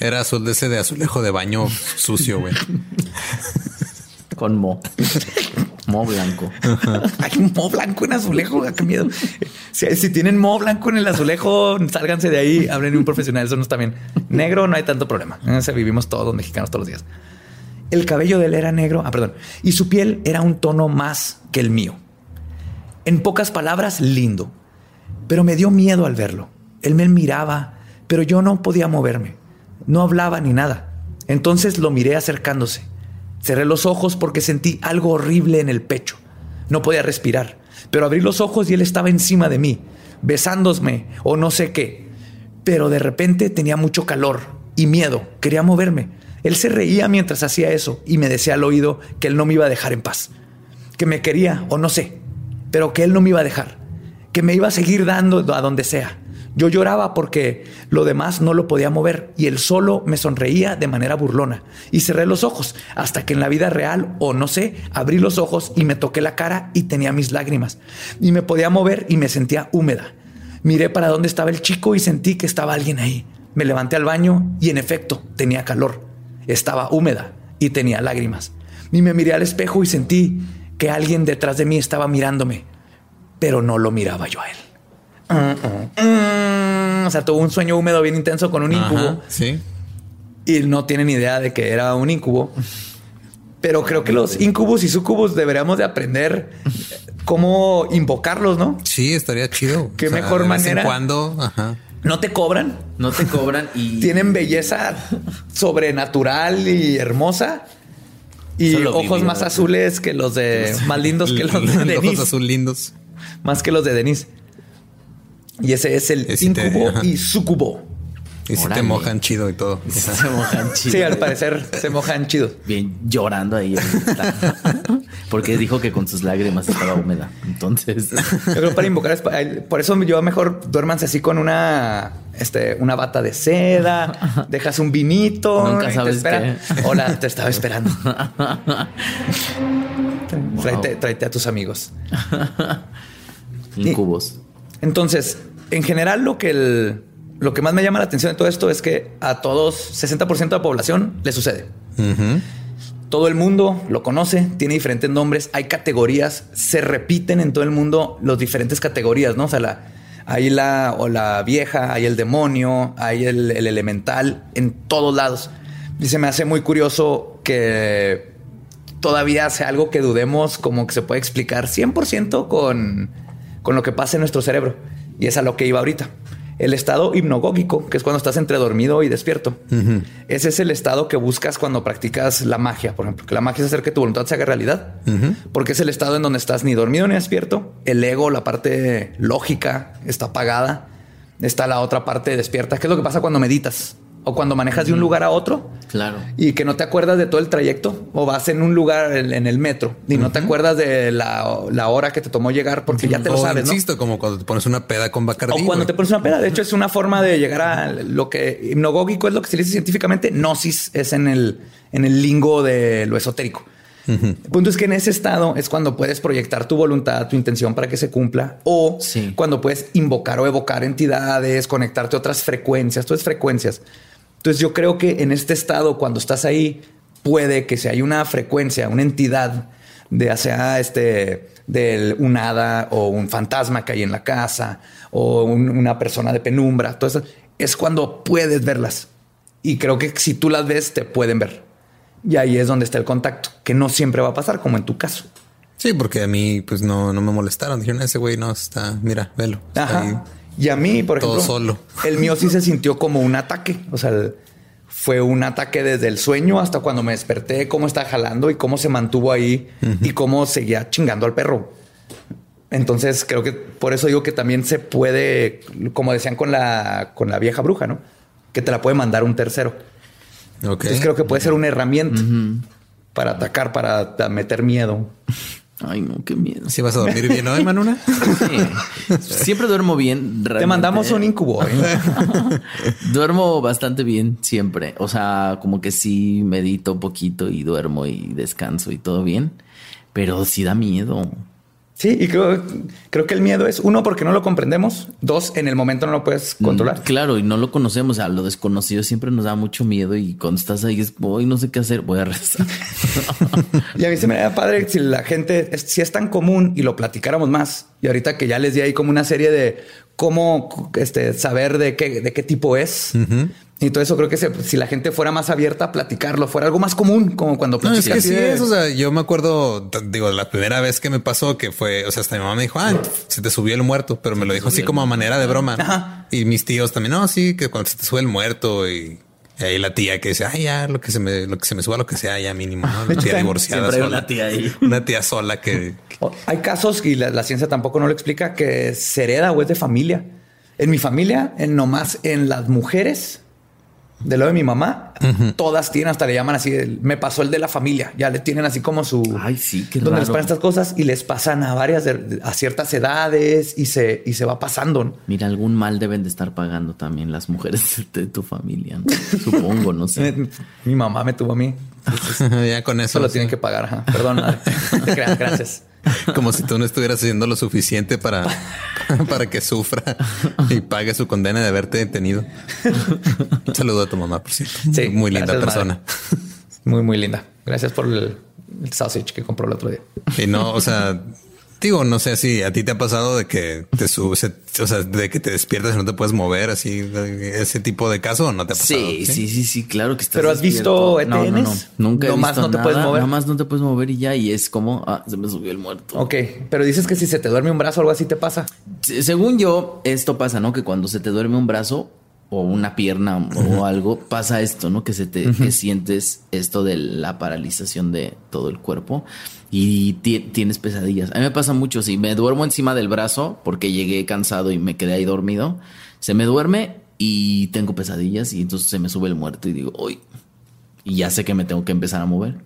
Era azul de ese de azulejo de baño sucio, güey. Con mo. Mo blanco. Hay un moho blanco en azulejo, qué miedo. Si, si tienen moho blanco en el azulejo, sálganse de ahí, hablen un profesional, eso no está bien. Negro no hay tanto problema. Ese vivimos todos los mexicanos todos los días. El cabello de él era negro, ah, perdón, y su piel era un tono más que el mío. En pocas palabras, lindo. Pero me dio miedo al verlo. Él me miraba, pero yo no podía moverme. No hablaba ni nada. Entonces lo miré acercándose. Cerré los ojos porque sentí algo horrible en el pecho. No podía respirar, pero abrí los ojos y él estaba encima de mí, besándome o no sé qué. Pero de repente tenía mucho calor y miedo. Quería moverme. Él se reía mientras hacía eso y me decía al oído que él no me iba a dejar en paz. Que me quería o no sé, pero que él no me iba a dejar. Que me iba a seguir dando a donde sea. Yo lloraba porque lo demás no lo podía mover y él solo me sonreía de manera burlona. Y cerré los ojos hasta que en la vida real, o no sé, abrí los ojos y me toqué la cara y tenía mis lágrimas. Y me podía mover y me sentía húmeda. Miré para dónde estaba el chico y sentí que estaba alguien ahí. Me levanté al baño y en efecto tenía calor. Estaba húmeda y tenía lágrimas. Y me miré al espejo y sentí que alguien detrás de mí estaba mirándome, pero no lo miraba yo a él. Mm, o sea, tuvo un sueño húmedo bien intenso con un incubo Ajá, sí. y no tienen idea de que era un incubo. Pero creo que los incubos y sucubos deberíamos de aprender cómo invocarlos, ¿no? Sí, estaría chido. Qué mejor de vez manera. En cuando, ajá. No te cobran, No te cobran y tienen belleza sobrenatural y hermosa. Y Solo ojos vivido, más azules que los de más lindos que los de Ojos Denise, azul lindos. más que los de Denise. Y ese es el te- incubo y sucubo. Y si te mojan chido y todo. se mojan chido. Sí, al parecer se mojan chidos. Bien llorando ahí. Porque dijo que con sus lágrimas estaba húmeda. Entonces, Yo creo para invocar, por eso yo mejor duérmanse así con una, este, una bata de seda, dejas un vinito. Nunca te sabes espera. qué. Hola, te estaba esperando. Tráete, tráete a tus amigos. incubos. Entonces, en general, lo que el, lo que más me llama la atención de todo esto es que a todos, 60% de la población le sucede. Todo el mundo lo conoce, tiene diferentes nombres, hay categorías, se repiten en todo el mundo las diferentes categorías, ¿no? O sea, la, hay la, o la vieja, hay el demonio, hay el, el elemental, en todos lados. Y se me hace muy curioso que todavía sea algo que dudemos como que se puede explicar 100% con, con lo que pasa en nuestro cerebro. Y es a lo que iba ahorita. El estado hipnogógico, que es cuando estás entre dormido y despierto. Ese es el estado que buscas cuando practicas la magia, por ejemplo. Que la magia es hacer que tu voluntad se haga realidad. Porque es el estado en donde estás ni dormido ni despierto. El ego, la parte lógica, está apagada. Está la otra parte despierta. ¿Qué es lo que pasa cuando meditas? O cuando manejas de un lugar a otro. Claro. Y que no te acuerdas de todo el trayecto. O vas en un lugar en, en el metro y no te acuerdas de la, la hora que te tomó llegar porque ya te lo sabes, ¿no? insisto, como cuando te pones una peda con Bacardi. O cuando te pones una peda. De hecho, es una forma de llegar a lo que hipnogógico es lo que se dice científicamente. Gnosis es en el, en el lingo de lo esotérico. El punto es que en ese estado es cuando puedes proyectar tu voluntad, tu intención para que se cumpla, o Sí. cuando puedes invocar o evocar entidades, conectarte a otras frecuencias, todas frecuencias. Entonces yo creo que en este estado, cuando estás ahí, puede que si hay una frecuencia, una entidad, de ya sea este del un hada o un fantasma que hay en la casa o un- una persona de penumbra, todo eso es cuando puedes verlas. Y creo que si tú las ves, te pueden ver. Y ahí es donde está el contacto, que no siempre va a pasar, como en tu caso. Sí, porque a mí pues no, no me molestaron. Dijeron, ese güey no está, mira, velo. está ahí". Ajá. Y a mí, por Todo ejemplo, solo. el mío sí se sintió como un ataque. O sea, fue un ataque desde el sueño hasta cuando me desperté, cómo está jalando y cómo se mantuvo ahí y cómo seguía chingando al perro. Entonces creo que por eso digo que también se puede, como decían con la, con la vieja bruja, ¿no? Que te la puede mandar un tercero. Ok. Entonces creo que puede ser una herramienta para atacar, para meter miedo. Ay, no, qué miedo. Sí vas a dormir bien hoy, Manuna. Sí. Siempre duermo bien. Te realmente. mandamos un incubo. ¿eh? Duermo bastante bien siempre. O sea, como que sí medito un poquito y duermo y descanso y todo bien. Pero sí da miedo. Sí, y creo, creo que el miedo es uno porque no lo comprendemos, dos en el momento no lo puedes controlar. Mm, Claro, y no lo conocemos. A lo desconocido siempre nos da mucho miedo y cuando estás ahí es, hoy no sé qué hacer, voy a rezar. Y a mí se me da padre si la gente, si es tan común y lo platicáramos más. Y ahorita que ya les di ahí como una serie de cómo este, saber de qué, de qué tipo es. Y todo eso creo que se- si la gente fuera más abierta a platicarlo, fuera algo más común, como cuando No, es platicas que así sí es. O sea, yo me acuerdo, digo, la primera vez que me pasó que fue, o sea, hasta mi mamá me dijo, ah, se te subió el muerto, pero me lo dijo así como a manera de broma. Ajá. Y mis tíos también, no, sí, que cuando se te sube el muerto y, y ahí la tía que dice, ay, ya, lo que se me, lo que se me suba, lo que sea, ya mínimo, ¿no? La tía divorciada. siempre hay sola. una tía ahí. Una tía sola que, Hay casos y la, la ciencia tampoco no lo explica que se hereda o es de familia. En mi familia, en nomás en las mujeres de lo de mi mamá, todas tienen, hasta le llaman así, el- me pasó el de la familia, ya le tienen así como su... Ay, sí, qué donde les pasan estas cosas y les pasan a varias, de- a ciertas edades y se, y se va pasando. Mira, algún mal deben de estar pagando también las mujeres de tu familia. ¿no? Supongo, no sé. Mi mamá me tuvo a mí. ya con eso Eso lo tienen que pagar. ajá. Perdón. Gracias. Como si tú no estuvieras haciendo lo suficiente para, para que sufra y pague su condena de haberte detenido. Un saludo a tu mamá, por cierto. Sí, Muy linda gracias, persona. Muy, muy linda. Gracias por el, el sausage que compró el otro día. Y no, o sea, digo, no sé si a ti te ha pasado de que te subes, o sea, de que te despiertas y no te puedes mover, así, ese tipo de caso, ¿o no te ha pasado? Sí, sí, sí, sí, claro que estás ¿Pero has visto despierto. No, no, no. ETNs? Nunca he Nomás visto no te puedes nada, mover. Nomás no te puedes mover y ya. Y es como, ah, se me subió el muerto. Ok, pero dices que si se te duerme un brazo o algo así te pasa. Se- Según yo, esto pasa, ¿no? Que cuando se te duerme un brazo o una pierna o algo, pasa esto, ¿no? Que se te que sientes esto de la paralización de todo el cuerpo y ti- tienes pesadillas. A mí me pasa mucho, si me duermo encima del brazo porque llegué cansado y me quedé ahí dormido, se me duerme y tengo pesadillas y entonces se me sube el muerto y digo, uy, y ya sé que me tengo que empezar a mover.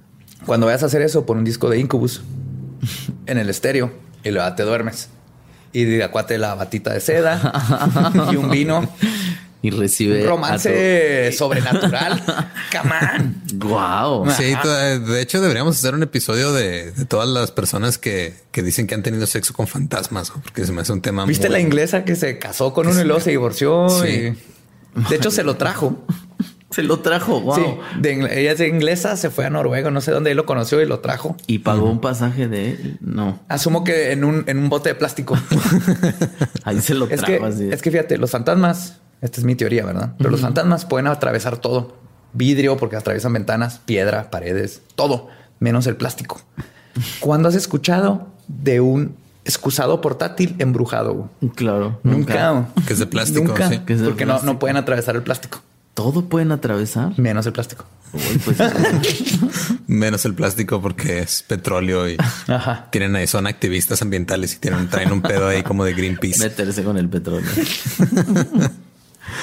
Cuando vayas a hacer eso, pon un disco de Incubus en el estéreo y luego te duermes. Y acuate la batita de seda y un vino. Y recibe... Un romance sobrenatural. Come on. Wow. Sí, de hecho deberíamos hacer un episodio de, de todas las personas que, que dicen que han tenido sexo con fantasmas, porque se me hace un tema ¿Viste muy- la inglesa que se casó con uno y luego se divorció? Sí. y- De hecho, se lo trajo. Se lo trajo, wow. Sí, de ella es de inglesa, se fue a Noruega, no sé dónde él lo conoció y lo trajo. ¿Y pagó un pasaje de él? No. Asumo que en un, en un bote de plástico. Ahí se lo es, trajo que, así. es que fíjate, los fantasmas, esta es mi teoría, ¿verdad? Pero los fantasmas pueden atravesar todo. vidrio porque atraviesan ventanas, piedra, paredes, todo, menos el plástico. ¿Cuándo has escuchado de un excusado portátil embrujado? Claro. Nunca. Que es de plástico, Nunca. sí. Que es de porque no, no pueden atravesar el plástico, Todo pueden atravesar. menos el plástico. Uy, pues, Menos el plástico porque es petróleo y Ajá. tienen ahí, son activistas ambientales y tienen, traen un pedo ahí como de Greenpeace. meterse con el petróleo.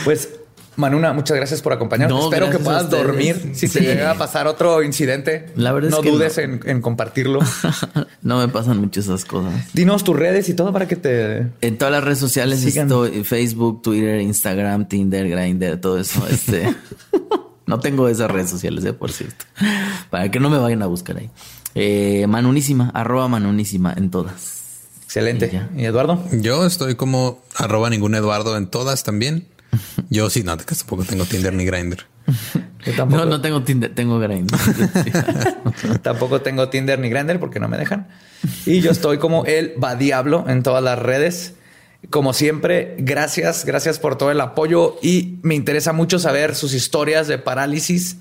Pues, Manuna, muchas gracias por acompañarnos. No, Espero que puedas dormir. Si Sí. te llega a pasar otro incidente, La verdad es no que dudes no. En, en compartirlo. no me pasan mucho esas cosas. Dinos tus redes y todo para que te... En todas las redes sociales Sigan. estoy Facebook, Twitter, Instagram, Tinder, Grindr, todo eso. Este no tengo esas redes sociales, eh, por cierto. Para que no me vayan a buscar ahí. Eh, manunísima, arroba manunísima en todas. Excelente. Y. ¿Y Eduardo? Yo estoy como arroba ningún Eduardo en todas también. Yo sí, no, que tampoco tengo Tinder ni tampoco, No, no tengo Tinder, tengo Grindr. tampoco tengo Tinder ni Grindr porque no me dejan. Y yo estoy como el va diablo en todas las redes. Como siempre, gracias, gracias por todo el apoyo y me interesa mucho saber sus historias de parálisis.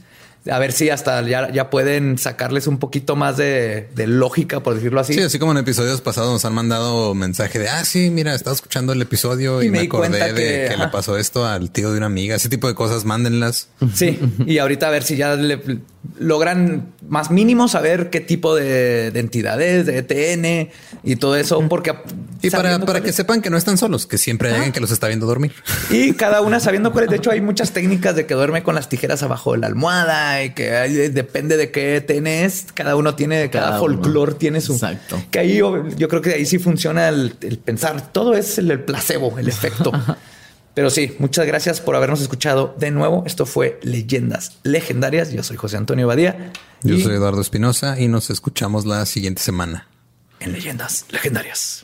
A ver si hasta ya, ya pueden sacarles un poquito más de, de lógica, por decirlo así. Sí, así como en episodios pasados nos han mandado mensaje de, ah, sí, mira, estaba escuchando el episodio y, Y me acordé de que- que, le pasó esto al tío de una amiga. Ese tipo de cosas, mándenlas. Sí, y ahorita a ver si ya le- logran más mínimo saber qué tipo de, de entidades, de ETN y todo eso, porque Y para, para que es- sepan que no están solos, que siempre hay alguien que los está viendo dormir. y cada una sabiendo cuál es. De hecho, hay muchas técnicas de que duerme con las tijeras abajo de la almohada y que hay- depende de qué ETN es. Cada uno tiene, cada, Cada folclore tiene su. Exacto. Que ahí yo, yo creo que ahí sí funciona el, el pensar. Todo es el, el placebo, el efecto. Pero sí, muchas gracias por habernos escuchado de nuevo. Esto fue Leyendas Legendarias. Yo soy José Antonio Badía. Yo y soy Eduardo Espinosa y nos escuchamos la siguiente semana. en Leyendas Legendarias.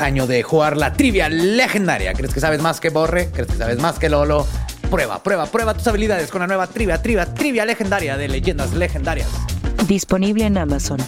Año de jugar la trivia legendaria. ¿Crees que sabes más que Borre? ¿Crees que sabes más que Lolo? Prueba, prueba, prueba tus habilidades con la nueva trivia, trivia, trivia legendaria de leyendas legendarias. Disponible en Amazon.